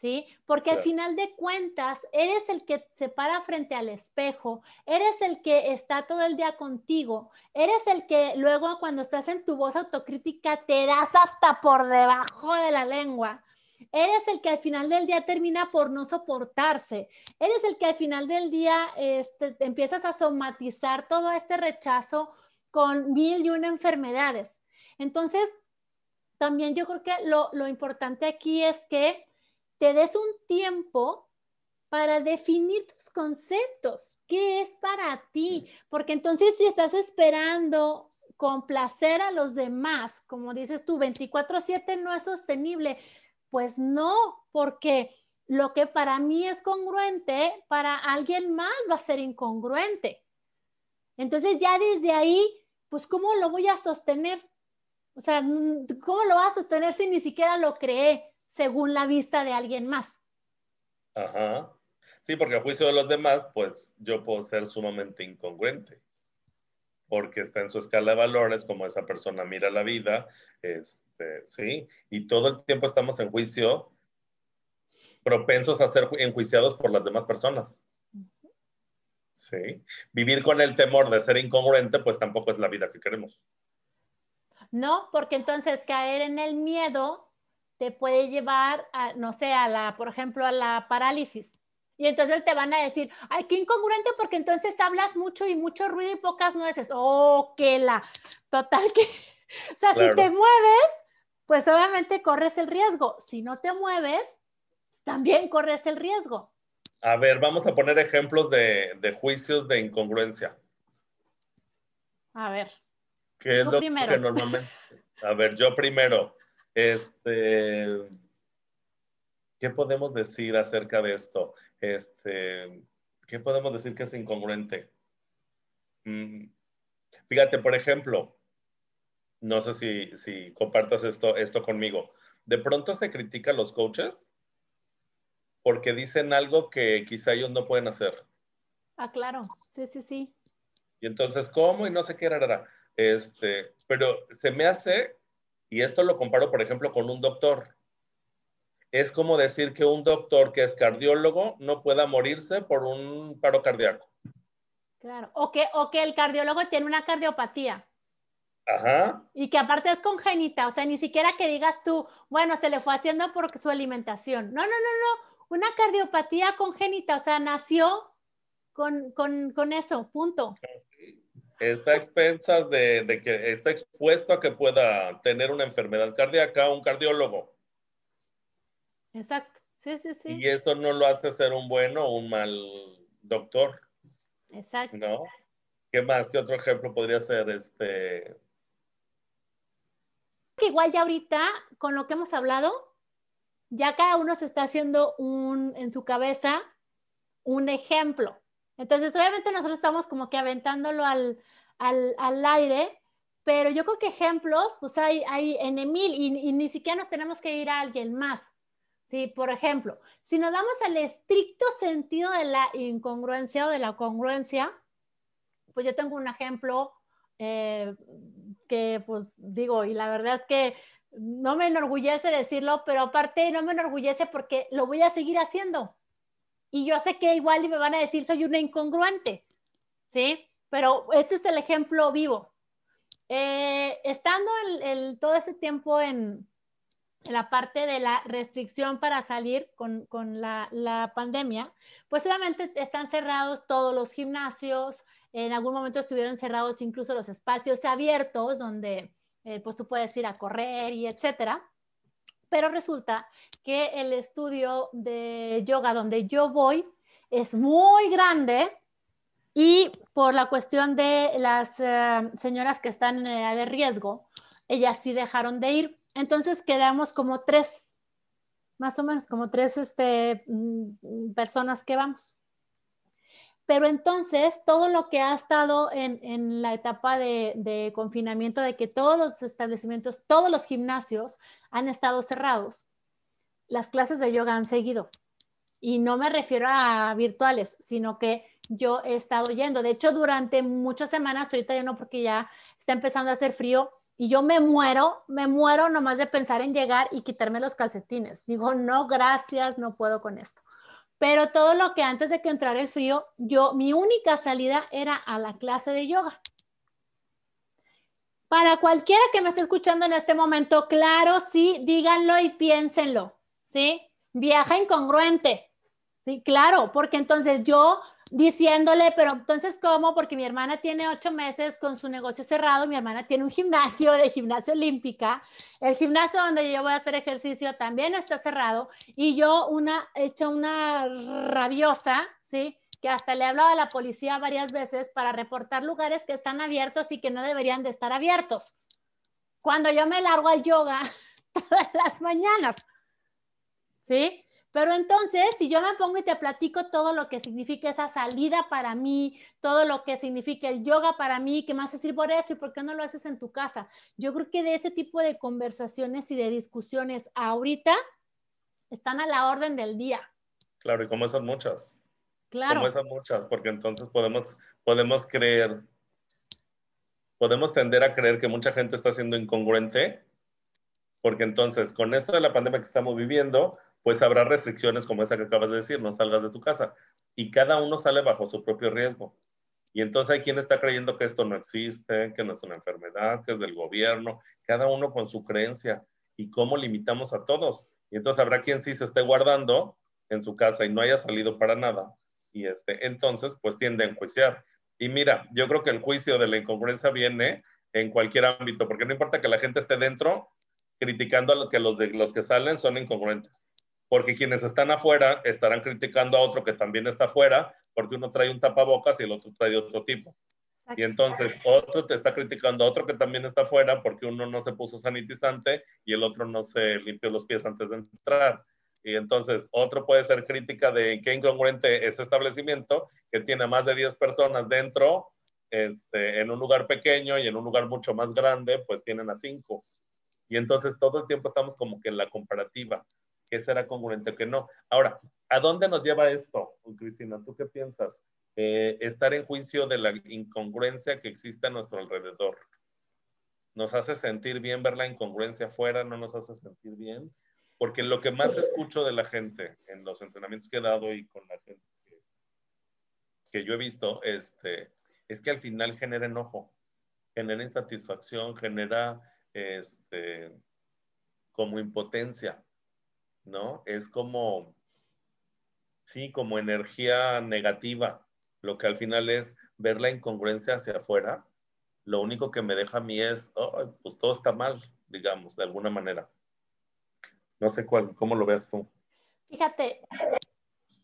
¿Sí? Porque al final de cuentas, eres el que se para frente al espejo, eres el que está todo el día contigo, eres el que luego cuando estás en tu voz autocrítica te das hasta por debajo de la lengua. Eres el que al final del día termina por no soportarse. Eres el que al final del día este, empiezas a somatizar todo este rechazo con mil y una enfermedades. Entonces, también yo creo que lo, lo importante aquí es que te des un tiempo para definir tus conceptos. ¿Qué es para ti? Porque entonces si estás esperando complacer a los demás, como dices tú, 24/7 no es sostenible, pues no, porque lo que para mí es congruente, para alguien más va a ser incongruente. Entonces ya desde ahí, pues ¿cómo lo voy a sostener? O sea, ¿cómo lo vas a sostener si ni siquiera lo creé? Según la vista de alguien más. Ajá. Sí, porque a juicio de los demás, pues yo puedo ser sumamente incongruente, porque está en su escala de valores, como esa persona mira la vida, este, sí, y todo el tiempo estamos en juicio, propensos a ser enjuiciados por las demás personas. Sí. Vivir con el temor de ser incongruente, pues tampoco es la vida que queremos. No, porque entonces caer en el miedo te puede llevar a, no sé, a la, por ejemplo, a la parálisis. Y entonces te van a decir, ay, qué incongruente porque entonces hablas mucho y mucho ruido y pocas nueces. Oh, que la, total que, o sea, si te mueves, pues obviamente corres el riesgo. Si no te mueves, también corres el riesgo. A ver, vamos a poner ejemplos de, de juicios de incongruencia. A ver. ¿Qué es lo primero. que normalmente? A ver, yo primero. Este, ¿qué podemos decir acerca de esto? Este, ¿qué podemos decir que es incongruente? Mm, fíjate, por ejemplo, no sé si, si compartas esto, esto conmigo. De pronto se critica a los coaches porque dicen algo que quizá ellos no pueden hacer. Ah, claro, sí, sí, sí. Y entonces, ¿cómo? Y no sé qué era. Este, pero se me hace y esto lo comparo, por ejemplo, con un doctor. Es como decir que un doctor que es cardiólogo no pueda morirse por un paro cardíaco. Claro, o que, o que el cardiólogo tiene una cardiopatía. Ajá. Y que aparte es congénita, o sea, ni siquiera que digas tú, bueno, se le fue haciendo por su alimentación. No, no, no, no, una cardiopatía congénita, o sea, nació con, con, con eso, punto. Está expensas de, que está expuesto a que pueda tener una enfermedad cardíaca un cardiólogo. Exacto, sí, sí, sí. Y eso no lo hace ser un bueno o un mal doctor. Exacto. ¿No? ¿Qué más? ¿Qué otro ejemplo podría ser? Este... Que igual ya ahorita, con lo que hemos hablado, ya cada uno se está haciendo un, en su cabeza un ejemplo. Entonces, obviamente nosotros estamos como que aventándolo al, aire, pero yo creo que ejemplos, pues hay, hay en Emil y, ni siquiera nos tenemos que ir a alguien más. Sí, por ejemplo, si nos damos al estricto sentido de la incongruencia o de la congruencia, pues yo tengo un ejemplo eh, que pues digo, y la verdad es que no me enorgullece decirlo, pero aparte no me enorgullece porque lo voy a seguir haciendo y yo sé que igual me van a decir soy una incongruente, ¿sí? Pero este es el ejemplo vivo. Eh, estando el, todo este tiempo en, la parte de la restricción para salir con, la, pandemia, pues obviamente están cerrados todos los gimnasios, en algún momento estuvieron cerrados incluso los espacios abiertos donde eh, pues tú puedes ir a correr y etcétera. Pero resulta que el estudio de yoga donde yo voy es muy grande y por la cuestión de las eh, señoras que están en edad de riesgo, ellas sí dejaron de ir entonces quedamos como tres, más o menos, como tres este, mm, personas que vamos. Pero entonces, todo lo que ha estado en, la etapa de, confinamiento, de que todos los establecimientos, todos los gimnasios han estado cerrados, las clases de yoga han seguido. Y no me refiero a virtuales, sino que yo he estado yendo. De hecho, durante muchas semanas, ahorita ya no, porque ya está empezando a hacer frío, y yo me muero, me muero nomás de pensar en llegar y quitarme los calcetines. Digo, no, gracias, no puedo con esto. Pero todo lo que antes de que entrara el frío, yo, mi única salida era a la clase de yoga. Para cualquiera que me esté escuchando en este momento, claro, sí, díganlo y piénsenlo, ¿sí? Viaja incongruente, ¿sí? Claro, porque entonces yo diciéndole, pero entonces, ¿cómo? Porque mi hermana tiene ocho meses con su negocio cerrado, mi hermana tiene un gimnasio de gimnasio olímpica, el gimnasio donde yo voy a hacer ejercicio también está cerrado y yo una, hecha una rabiosa, ¿sí? Que hasta le he hablado a la policía varias veces para reportar lugares que están abiertos y que no deberían de estar abiertos. Cuando yo me largo al yoga todas las mañanas, ¿sí? Pero entonces, si yo me pongo y te platico todo lo que significa esa salida para mí, todo lo que significa el yoga para mí, ¿qué más decir por eso y por qué no lo haces en tu casa? Yo creo que de ese tipo de conversaciones y de discusiones ahorita están a la orden del día. Claro, y como esas muchas. Claro. Como esas muchas, porque entonces podemos, podemos creer, podemos tender a creer que mucha gente está siendo incongruente, porque entonces con esto de la pandemia que estamos viviendo, pues habrá restricciones como esa que acabas de decir, no salgas de tu casa. Y cada uno sale bajo su propio riesgo. Y entonces hay quien está creyendo que esto no existe, que no es una enfermedad, que es del gobierno, cada uno con su creencia. ¿Y cómo limitamos a todos? Y entonces habrá quien sí se esté guardando en su casa y no haya salido para nada. Y este, entonces, pues tiende a enjuiciar. Y mira, yo creo que el juicio de la incongruencia viene en cualquier ámbito, porque no importa que la gente esté dentro criticando a lo que los, de, los que salen son incongruentes porque quienes están afuera estarán criticando a otro que también está afuera, porque uno trae un tapabocas y el otro trae otro tipo. Y entonces otro te está criticando a otro que también está afuera porque uno no se puso sanitizante y el otro no se limpió los pies antes de entrar. Y entonces otro puede ser crítica de qué incongruente ese establecimiento que tiene más de 10 personas dentro, este, en un lugar pequeño y en un lugar mucho más grande, pues tienen a 5. Y entonces todo el tiempo estamos como que en la comparativa qué será congruente, qué no. Ahora, ¿a dónde nos lleva esto, Cristina? ¿Tú qué piensas? Eh, estar en juicio de la incongruencia que existe a nuestro alrededor. ¿Nos hace sentir bien ver la incongruencia afuera? ¿No nos hace sentir bien? Porque lo que más escucho de la gente en los entrenamientos que he dado y con la gente que, yo he visto, este, es que al final genera enojo, genera insatisfacción, genera este, como impotencia. ¿No? Es como, sí, como energía negativa, lo que al final es ver la incongruencia hacia afuera. Lo único que me deja a mí es, pues todo está mal, digamos, de alguna manera. No sé cuál, cómo lo veas tú. Fíjate,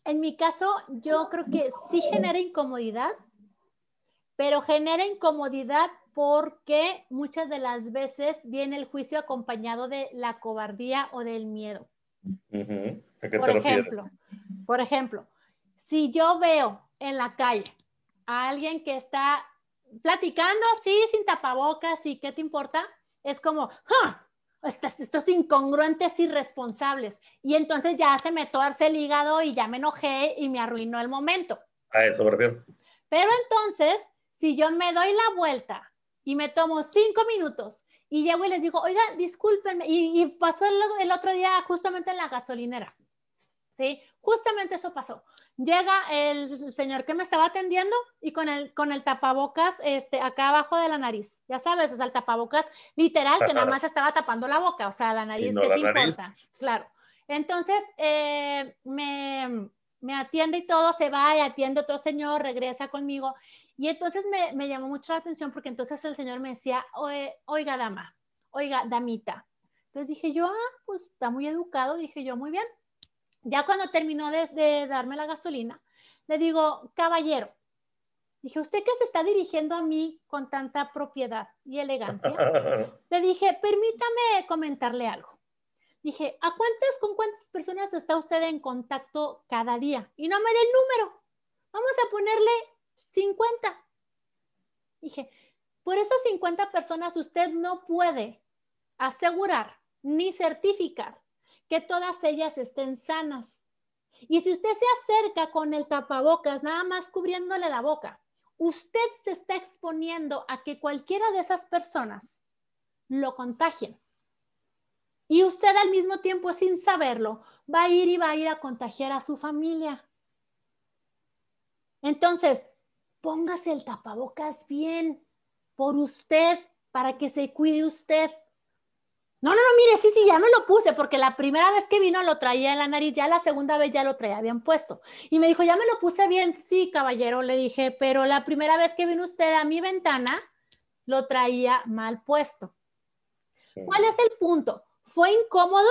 en mi caso, yo creo que sí genera incomodidad, pero genera incomodidad porque muchas de las veces viene el juicio acompañado de la cobardía o del miedo por ejemplo, por ejemplo, si yo veo en la calle a alguien que está platicando así, sin tapabocas, y qué te importa, es como, estos, estos, incongruentes irresponsables. Y entonces ya se me torce el hígado y ya me enojé y me arruinó el momento. A eso me Pero entonces, si yo me doy la vuelta y me tomo cinco minutos y llego y les digo, oiga, discúlpenme. Y, pasó el, el, otro día justamente en la gasolinera. ¿Sí? justamente eso pasó. Llega el señor que me estaba atendiendo y con el, con el tapabocas este, acá abajo de la nariz, ya sabes, o sea, el tapabocas literal que nada más estaba tapando la boca, o sea, la nariz, ¿qué te importa? Claro. Entonces, eh, me, me, atiende y todo, se va y atiende otro señor, regresa conmigo. Y entonces me, me llamó mucho la atención porque entonces el señor me decía, oiga, dama, oiga, damita. Entonces dije yo, ah, pues está muy educado, dije yo, muy bien. Ya cuando terminó de, darme la gasolina, le digo, caballero, dije, ¿usted qué se está dirigiendo a mí con tanta propiedad y elegancia? le dije, permítame comentarle algo. Dije, ¿a cuántas, con cuántas personas está usted en contacto cada día? Y no me dé el número. Vamos a ponerle 50. Dije, por esas 50 personas usted no puede asegurar ni certificar que todas ellas estén sanas. Y si usted se acerca con el tapabocas, nada más cubriéndole la boca, usted se está exponiendo a que cualquiera de esas personas lo contagien. Y usted al mismo tiempo, sin saberlo, va a ir y va a ir a contagiar a su familia. Entonces, póngase el tapabocas bien por usted, para que se cuide usted. No, no, no, mire, sí, sí, ya me lo puse, porque la primera vez que vino lo traía en la nariz, ya la segunda vez ya lo traía bien puesto. Y me dijo, ya me lo puse bien, sí, caballero, le dije, pero la primera vez que vino usted a mi ventana, lo traía mal puesto. ¿Cuál es el punto? ¿Fue incómodo?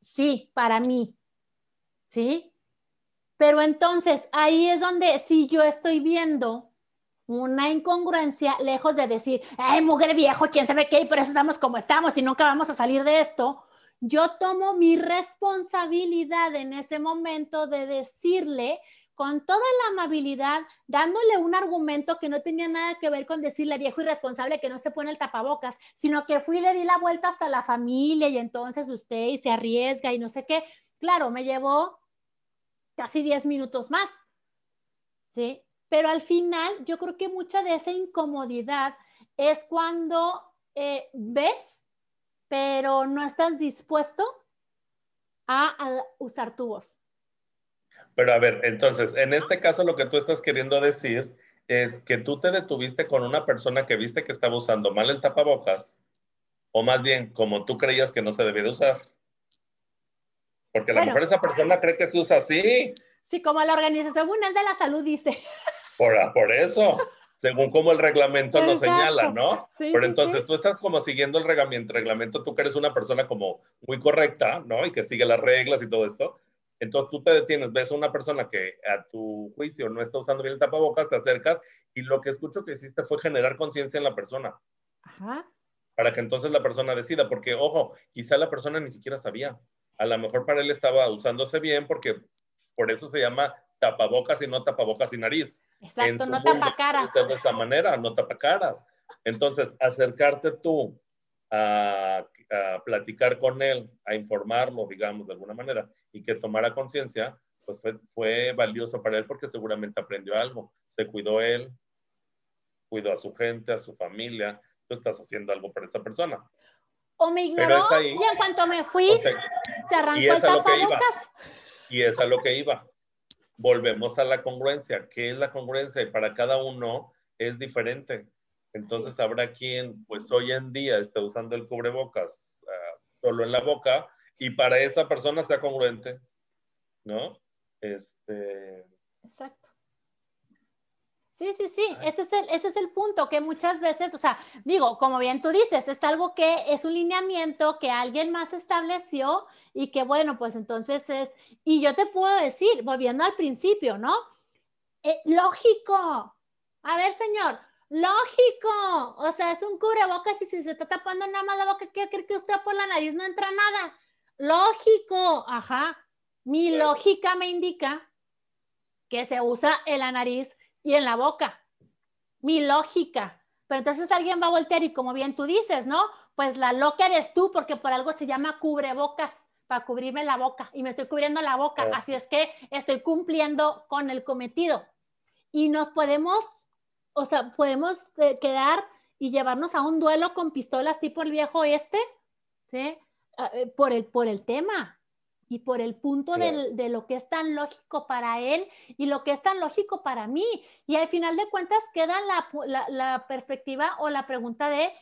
Sí, para mí. ¿Sí? Pero entonces ahí es donde si yo estoy viendo una incongruencia, lejos de decir, ay, mujer viejo, quién sabe qué, y por eso estamos como estamos y nunca vamos a salir de esto. Yo tomo mi responsabilidad en ese momento de decirle con toda la amabilidad, dándole un argumento que no tenía nada que ver con decirle viejo irresponsable que no se pone el tapabocas, sino que fui y le di la vuelta hasta la familia y entonces usted y se arriesga y no sé qué. Claro, me llevó casi 10 minutos más. ¿Sí? Pero al final yo creo que mucha de esa incomodidad es cuando eh, ves, pero no estás dispuesto a, usar tu voz. Pero a ver, entonces, en este caso lo que tú estás queriendo decir es que tú te detuviste con una persona que viste que estaba usando mal el tapabocas, o más bien como tú creías que no se debía de usar. Porque a lo mejor esa persona cree que se usa así. Sí, como la Organización Mundial de la Salud dice. Por, eso, según como el reglamento nos señala, ¿no? Pero entonces tú estás como siguiendo el reglamento, reglamento, tú que eres una persona como muy correcta, ¿no? Y que sigue las reglas y todo esto. Entonces tú te detienes, ves a una persona que a tu juicio no está usando bien el tapabocas, te acercas y lo que escucho que hiciste fue generar conciencia en la persona. Ajá. Para que entonces la persona decida, porque ojo, quizá la persona ni siquiera sabía. A lo mejor para él estaba usándose bien porque por eso se llama tapabocas y no tapabocas y nariz. Exacto, no tapacaras. de esa manera, no tapacaras. Entonces, acercarte tú a, platicar con él, a informarlo, digamos, de alguna manera, y que tomara conciencia, pues fue, fue, valioso para él porque seguramente aprendió algo. Se cuidó él, cuidó a su gente, a su familia. Tú estás haciendo algo para esa persona. O me ignoró y en cuanto me fui, se arrancó el tapabocas. Y es a lo que iba volvemos a la congruencia. ¿Qué es la congruencia? Y para cada uno es diferente. Entonces habrá quien, pues hoy en día está usando el cubrebocas ah, solo en la boca y para esa persona sea congruente, ¿no? Este... Exacto. Sí, sí, sí, ese es, el, ese es el punto, que muchas veces, o sea, digo, como bien tú dices, es algo que es un lineamiento que alguien más estableció y que bueno, pues entonces es, y yo te puedo decir, volviendo al principio, ¿no? Eh, lógico. A ver, señor, lógico. O sea, es un cubrebocas y si se está tapando nada más la boca, ¿qué cree que usted por la nariz no entra nada? Lógico, ajá. Mi lógica me indica que se usa en la nariz y en la boca. Mi lógica. Pero entonces alguien va a voltear y como bien tú dices, ¿no? Pues la loca eres tú porque por algo se llama cubrebocas, para cubrirme la boca y me estoy cubriendo la boca. Así es que estoy cumpliendo con el cometido. Y nos podemos, o sea, podemos eh, quedar y llevarnos a un duelo con pistolas tipo el viejo este, ¿sí? Ah, eh, por el, por el tema. Y por el punto de lo que es tan lógico para él y lo que es tan lógico para mí. Y al final de cuentas queda la, perspectiva o la pregunta de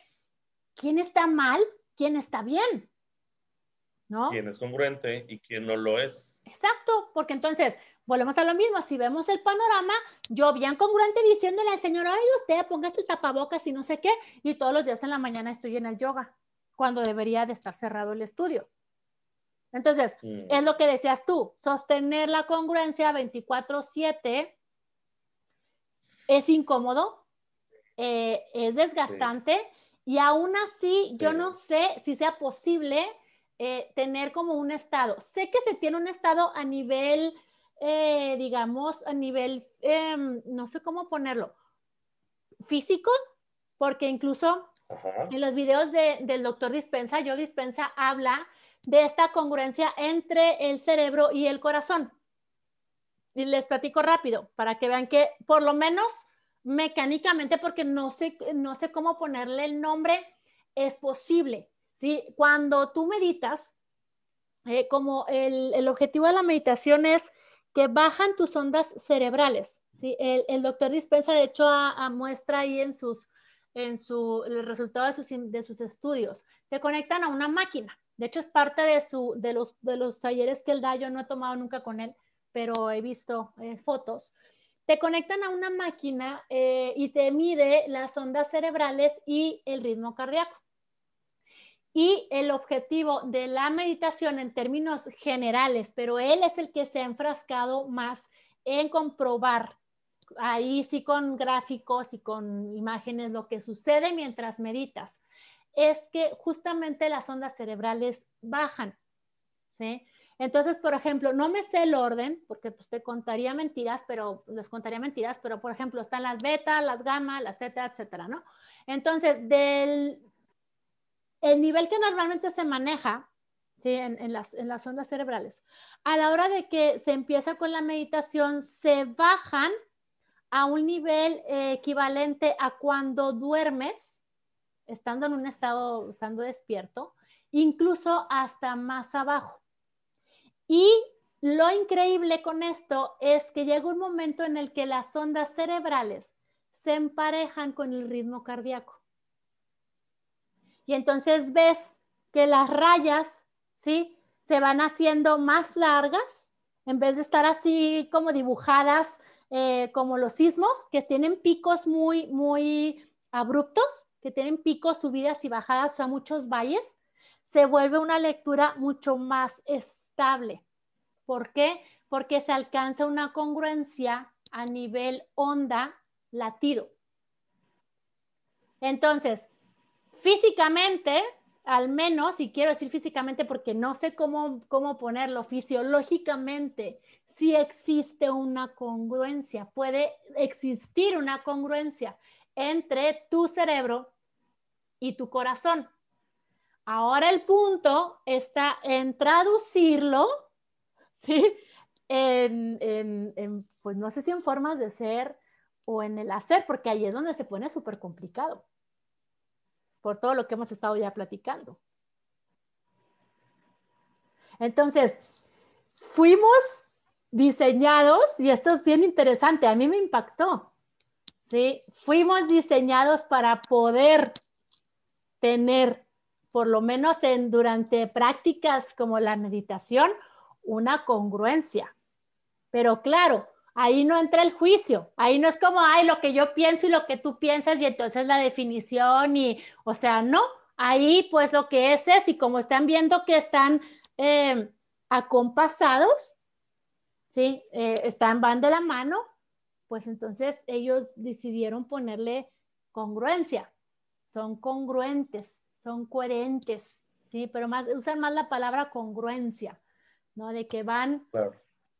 quién está mal, quién está bien. ¿No? Quién es congruente y quién no lo es. Exacto, porque entonces volvemos a lo mismo. Si vemos el panorama, yo bien congruente diciéndole al Señor, ay, usted póngase el tapabocas y no sé qué, y todos los días en la mañana estoy en el yoga, cuando debería de estar cerrado el estudio. Entonces, mm. es lo que decías tú, sostener la congruencia 24/7 es incómodo, eh, es desgastante y aún así yo no sé si sea posible eh, tener como un estado. Sé que se tiene un estado a nivel, eh, digamos, a nivel, em, no sé cómo ponerlo, físico, porque incluso en los videos del doctor Dispensa, yo Dispensa habla de esta congruencia entre el cerebro y el corazón. Y les platico rápido para que vean que por lo menos mecánicamente, porque no sé, no sé cómo ponerle el nombre, es posible. ¿sí? Cuando tú meditas, eh, como el, objetivo de la meditación es que bajan tus ondas cerebrales. ¿sí? El, doctor Dispensa, de hecho, muestra ahí en sus, en su, el resultado de sus, de sus estudios. Te conectan a una máquina. De hecho, es parte de, su, de, los, de los talleres que él da. Yo no he tomado nunca con él, pero he visto eh, fotos. Te conectan a una máquina eh, y te mide las ondas cerebrales y el ritmo cardíaco. Y el objetivo de la meditación en términos generales, pero él es el que se ha enfrascado más en comprobar, ahí sí con gráficos y con imágenes, lo que sucede mientras meditas es que justamente las ondas cerebrales bajan, ¿sí? Entonces, por ejemplo, no me sé el orden, porque pues te contaría mentiras, pero les contaría mentiras, pero por ejemplo, están las beta, las gamma, las teta, etcétera, ¿no? Entonces, del el nivel que normalmente se maneja, ¿sí? En, las, en las ondas cerebrales, a la hora de que se empieza con la meditación, se bajan a un nivel eh, equivalente a cuando duermes, estando en un estado, estando despierto, incluso hasta más abajo. Y lo increíble con esto es que llega un momento en el que las ondas cerebrales se emparejan con el ritmo cardíaco. Y entonces ves que las rayas, ¿sí? Se van haciendo más largas, en vez de estar así como dibujadas eh, como los sismos, que tienen picos muy, muy abruptos, que tienen picos, subidas y bajadas, o sea, muchos valles, se vuelve una lectura mucho más estable. ¿Por qué? Porque se alcanza una congruencia a nivel onda latido. Entonces, físicamente, al menos, y quiero decir físicamente porque no sé cómo, cómo ponerlo, fisiológicamente, si existe una congruencia, puede existir una congruencia entre tu cerebro y tu corazón. Ahora el punto está en traducirlo, ¿sí? En, pues no sé si en formas de ser o en el hacer, porque ahí es donde se pone súper complicado, por todo lo que hemos estado ya platicando. Entonces, fuimos diseñados, y esto es bien interesante, a mí me impactó, ¿sí? Fuimos diseñados para poder tener, por lo menos en, durante prácticas como la meditación, una congruencia. Pero claro, ahí no entra el juicio, ahí no es como, ay, lo que yo pienso y lo que tú piensas y entonces la definición y, o sea, no, ahí pues lo que es es y como están viendo que están eh, acompasados, ¿sí? Eh, están, van de la mano, pues entonces ellos decidieron ponerle congruencia, son congruentes, son coherentes, ¿sí? Pero más, usan más la palabra congruencia, ¿no? De que van,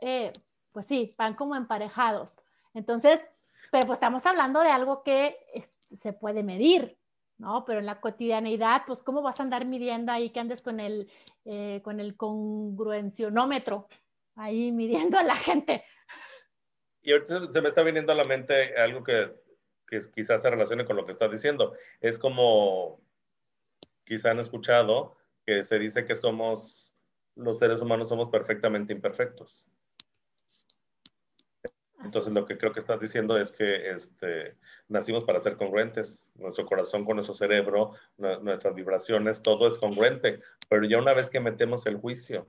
eh, pues sí, van como emparejados. Entonces, pero pues estamos hablando de algo que se puede medir, ¿no? Pero en la cotidianeidad, pues, ¿cómo vas a andar midiendo ahí que andes con el, eh, con el congruencionómetro, ahí midiendo a la gente? Y ahorita se me está viniendo a la mente algo que, que quizás se relacione con lo que estás diciendo. Es como, quizás han escuchado que se dice que somos los seres humanos somos perfectamente imperfectos. Entonces lo que creo que estás diciendo es que este, nacimos para ser congruentes, nuestro corazón con nuestro cerebro, nuestras vibraciones, todo es congruente, pero ya una vez que metemos el juicio,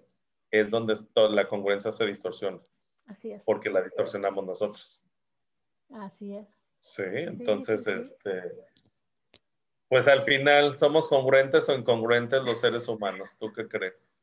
es donde toda la congruencia se distorsiona. Así es. Porque la distorsionamos nosotros. Así es. Sí, entonces, este, pues al final, ¿somos congruentes o incongruentes los seres humanos? ¿Tú qué crees?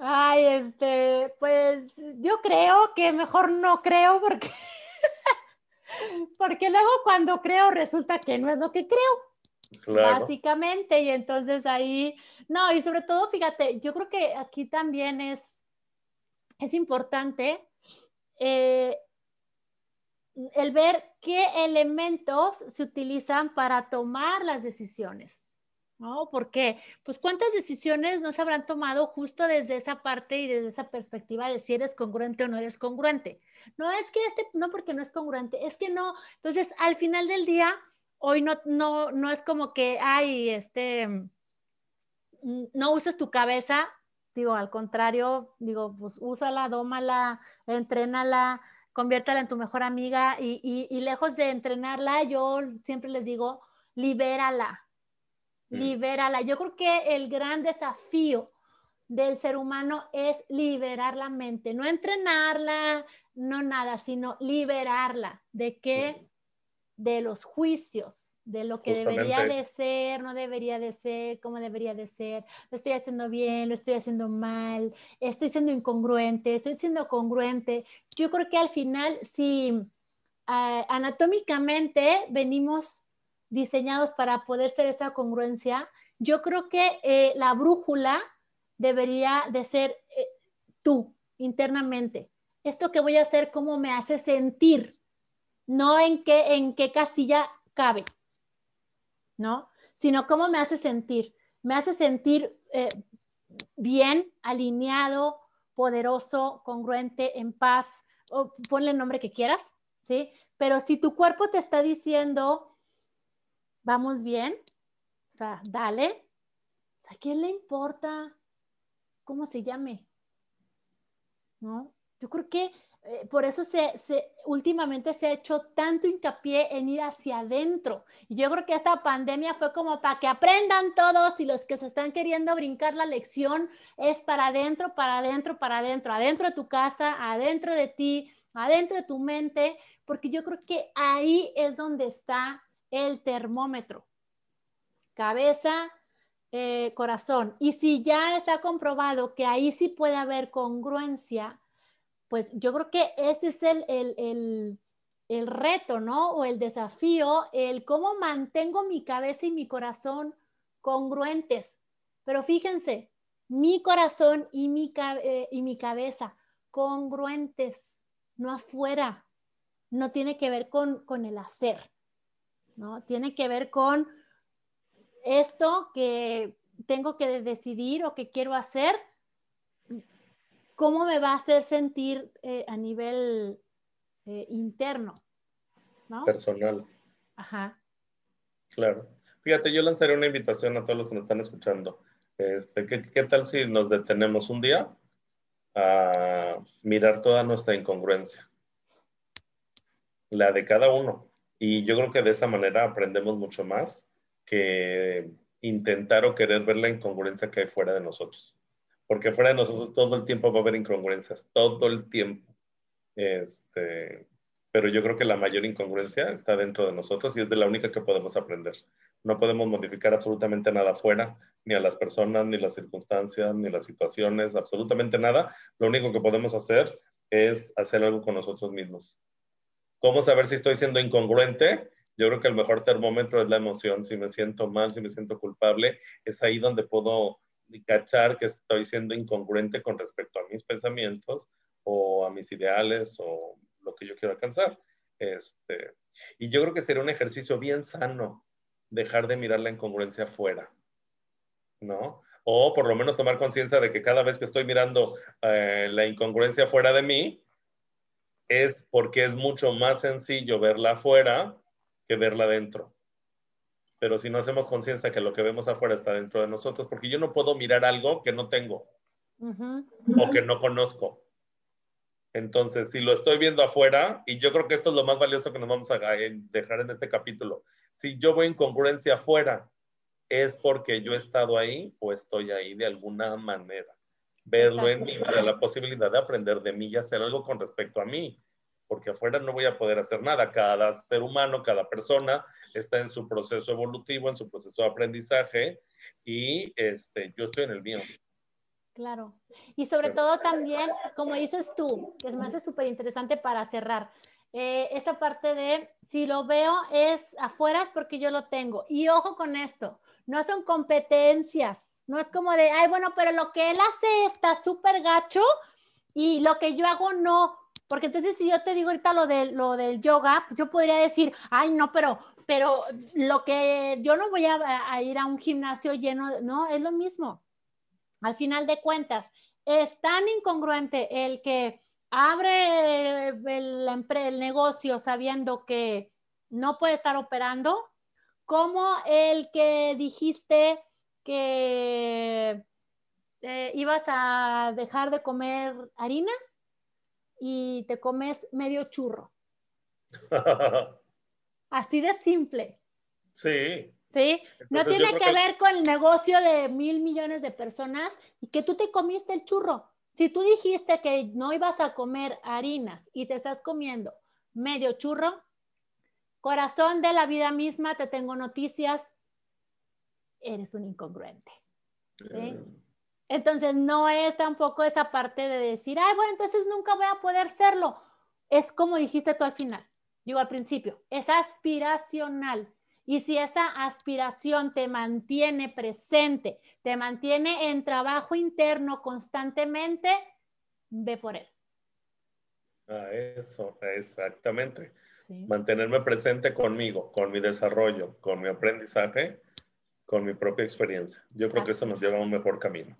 Ay, este, pues yo creo que mejor no creo porque, porque luego cuando creo resulta que no es lo que creo. Claro. Básicamente, y entonces ahí, no, y sobre todo, fíjate, yo creo que aquí también es, es importante eh, el ver qué elementos se utilizan para tomar las decisiones. ¿no? Porque, pues, ¿cuántas decisiones no se habrán tomado justo desde esa parte y desde esa perspectiva de si eres congruente o no eres congruente? No es que este, no porque no es congruente, es que no. Entonces, al final del día, hoy no, no, no es como que, ay, este, no uses tu cabeza, digo, al contrario, digo, pues úsala, dómala, entrénala, conviértala en tu mejor amiga y, y, y lejos de entrenarla, yo siempre les digo, libérala, Mm. libérala. Yo creo que el gran desafío del ser humano es liberar la mente, no entrenarla, no nada, sino liberarla. ¿De qué? De los juicios, de lo que debería de ser, no debería de ser, cómo debería de ser, lo estoy haciendo bien, lo estoy haciendo mal, estoy siendo incongruente, estoy siendo congruente. Yo creo que al final, si ah, anatómicamente venimos diseñados para poder ser esa congruencia, yo creo que eh, la brújula debería de ser eh, tú internamente. Esto que voy a hacer, cómo me hace sentir, no en qué, en qué casilla cabe, ¿no? Sino cómo me hace sentir. Me hace sentir eh, bien, alineado, poderoso, congruente, en paz, ponle el nombre que quieras, ¿sí? Pero si tu cuerpo te está diciendo, vamos bien, o sea, dale. ¿A quién le importa cómo se llame? ¿No? Yo creo que eh, por eso se, últimamente se ha hecho tanto hincapié en ir hacia adentro. Y yo creo que esta pandemia fue como para que aprendan todos y los que se están queriendo brincar la lección es para adentro, para adentro, para adentro, adentro de tu casa, adentro de ti, adentro de tu mente, porque yo creo que ahí es donde está el termómetro. Cabeza, eh, corazón. Y si ya está comprobado que ahí sí puede haber congruencia, pues yo creo que ese es el, el, el reto, ¿no? O el desafío, el cómo mantengo mi cabeza y mi corazón congruentes. Pero fíjense, mi corazón y mi, eh, y mi cabeza congruentes, no afuera. No tiene que ver con, con el hacer. ¿no? Tiene que ver con esto que tengo que decidir o que quiero hacer, cómo me va a hacer sentir eh, a nivel eh, interno, ¿no? Personal. Ajá. Claro. Fíjate, yo lanzaré una invitación a todos los que nos están escuchando. Este, ¿qué, ¿Qué tal si nos detenemos un día a mirar toda nuestra incongruencia? La de cada uno y yo creo que de esa manera aprendemos mucho más que intentar o querer ver la incongruencia que hay fuera de nosotros. Porque fuera de nosotros todo el tiempo va a haber incongruencias, todo el tiempo. Este, pero yo creo que la mayor incongruencia está dentro de nosotros y es de la única que podemos aprender. No podemos modificar absolutamente nada afuera, ni a las personas, ni las circunstancias, ni las situaciones, absolutamente nada. Lo único que podemos hacer es hacer algo con nosotros mismos. ¿Cómo saber si estoy siendo incongruente? Yo creo que el mejor termómetro es la emoción. Si me siento mal, si me siento culpable, es ahí donde puedo cachar que estoy siendo incongruente con respecto a mis pensamientos o a mis ideales o lo que yo quiero alcanzar. Este, y yo creo que sería un ejercicio bien sano dejar de mirar la incongruencia afuera, ¿no? O por lo menos tomar conciencia de que cada vez que estoy mirando eh, la incongruencia fuera de mí, es porque es mucho más sencillo verla afuera que verla dentro. Pero si no hacemos conciencia que lo que vemos afuera está dentro de nosotros, porque yo no puedo mirar algo que no tengo. o que no conozco. Entonces, si lo estoy viendo afuera, y yo creo que esto es lo más valioso que nos vamos a dejar en este capítulo, si yo veo incongruencia afuera, es porque yo he estado ahí o estoy ahí de alguna manera. Verlo en mí, la posibilidad de aprender de mí y hacer algo con respecto a mí, porque afuera no voy a poder hacer nada. Cada ser humano, cada persona está en su proceso evolutivo, en su proceso de aprendizaje y este, yo estoy en el mío. Claro. Y sobre todo también, como dices tú, que es más súper interesante para cerrar, eh, esta parte de si lo veo es afuera es porque yo lo tengo. Y ojo con esto, no son competencias, no es como de, ay, bueno, pero lo que él hace está súper gacho y lo que yo hago no. Porque entonces si yo te digo ahorita lo, de, lo del yoga, pues yo podría decir, ay, no, pero, pero lo que yo no voy a, ir a un gimnasio lleno, no, es lo mismo. Al final de cuentas, es tan incongruente el que abre el, el negocio sabiendo que no puede estar operando, como el que dijiste que eh, ibas a dejar de comer harinas y te comes medio churro. Así de simple. Sí. ¿sí? no tiene que, ver con el negocio de mil millones de personas y que tú te comiste el churro. Si tú dijiste que no ibas a comer harinas y te estás comiendo medio churro, corazón de la vida misma, te tengo noticias, eres un incongruente. ¿sí? Entonces no es tampoco esa parte de decir, ay, bueno, entonces nunca voy a poder serlo. Es como dijiste tú al final, digo al principio, es aspiracional. Y si esa aspiración te mantiene presente, te mantiene en trabajo interno constantemente, ve por él. Ah, eso, exactamente. Mantenerme presente conmigo, con mi desarrollo, con mi aprendizaje, con mi propia experiencia. Yo creo que eso nos lleva a un mejor camino.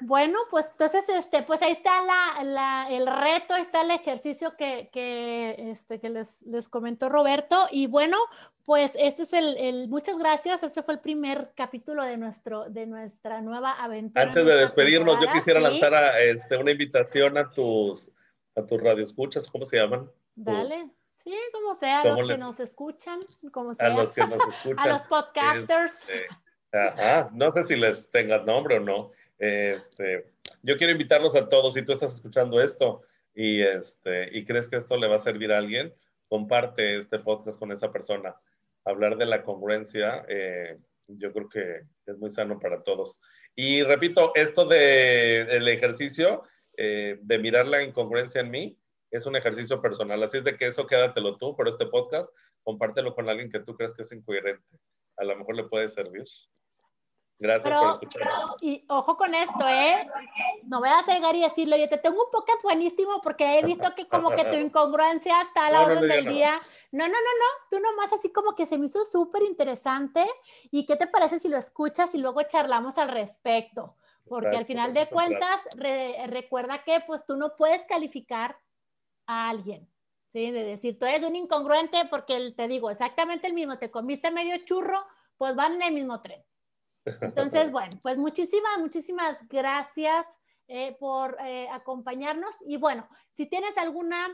Bueno, pues entonces, este, pues ahí está la, el reto, está el ejercicio que, que, este, que les, les, comentó Roberto. Y bueno, pues este es el, el, muchas gracias. Este fue el primer capítulo de, nuestro, de nuestra nueva aventura. Antes de despedirnos, yo quisiera lanzar a, este, una invitación a tus, a tus radioescuchas, ¿cómo se llaman? Dale. Sí, como sea, a los que nos escuchan, como sea. A los que nos escuchan. a los podcasters. Este, ajá, no sé si les tengan nombre o no. Este, yo quiero invitarlos a todos, si tú estás escuchando esto y, este, y crees que esto le va a servir a alguien, comparte este podcast con esa persona. Hablar de la congruencia, eh, yo creo que es muy sano para todos. Y repito, esto del el ejercicio eh, de mirar la incongruencia en mí es un ejercicio personal. Así es de que eso quédatelo tú por este podcast, compártelo con alguien que tú crees que es incoherente. A lo mejor le puede servir. Gracias por escucharnos. Y ojo con esto, ¿eh? No voy a llegar y decirlo, oye, te tengo un podcast buenísimo porque he visto que como que tu incongruencia está a la orden del día. No, no, no, no, tú nomás así como que se me hizo súper interesante. ¿Y qué te parece si lo escuchas y luego charlamos al respecto? Porque al final de cuentas, recuerda que pues tú no puedes calificar a alguien, ¿sí? De decir, tú eres un incongruente porque te digo exactamente el mismo, te comiste medio churro, pues van en el mismo tren. Entonces, bueno, pues muchísimas, muchísimas gracias eh, por eh, acompañarnos. Y bueno, si tienes alguna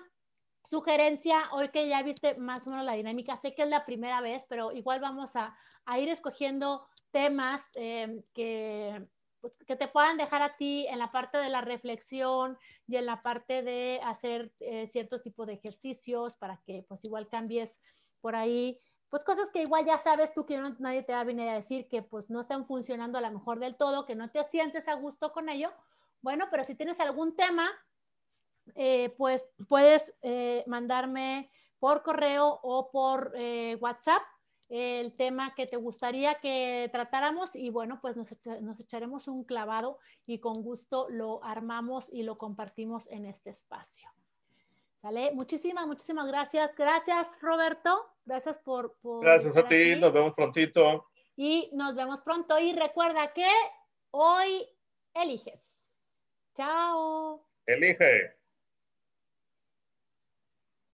sugerencia, hoy que ya viste más o menos la dinámica, sé que es la primera vez, pero igual vamos a, ir escogiendo temas eh, que, pues, que te puedan dejar a ti en la parte de la reflexión y en la parte de hacer ciertos tipos de ejercicios para que pues igual cambies por ahí pues cosas que igual ya sabes tú que nadie te va a venir a decir que pues no están funcionando a lo mejor del todo, que no te sientes a gusto con ello. Bueno, pero si tienes algún tema, eh, pues puedes eh, mandarme por correo o por eh, WhatsApp el tema que te gustaría que tratáramos y bueno, pues nos, echaremos un clavado y con gusto lo armamos y lo compartimos en este espacio. ¿Sale? Muchísimas, muchísimas gracias. Gracias, Roberto. Gracias por... gracias a ti. Nos vemos prontito. Y nos vemos pronto. Y recuerda que hoy eliges. Chao. Elige.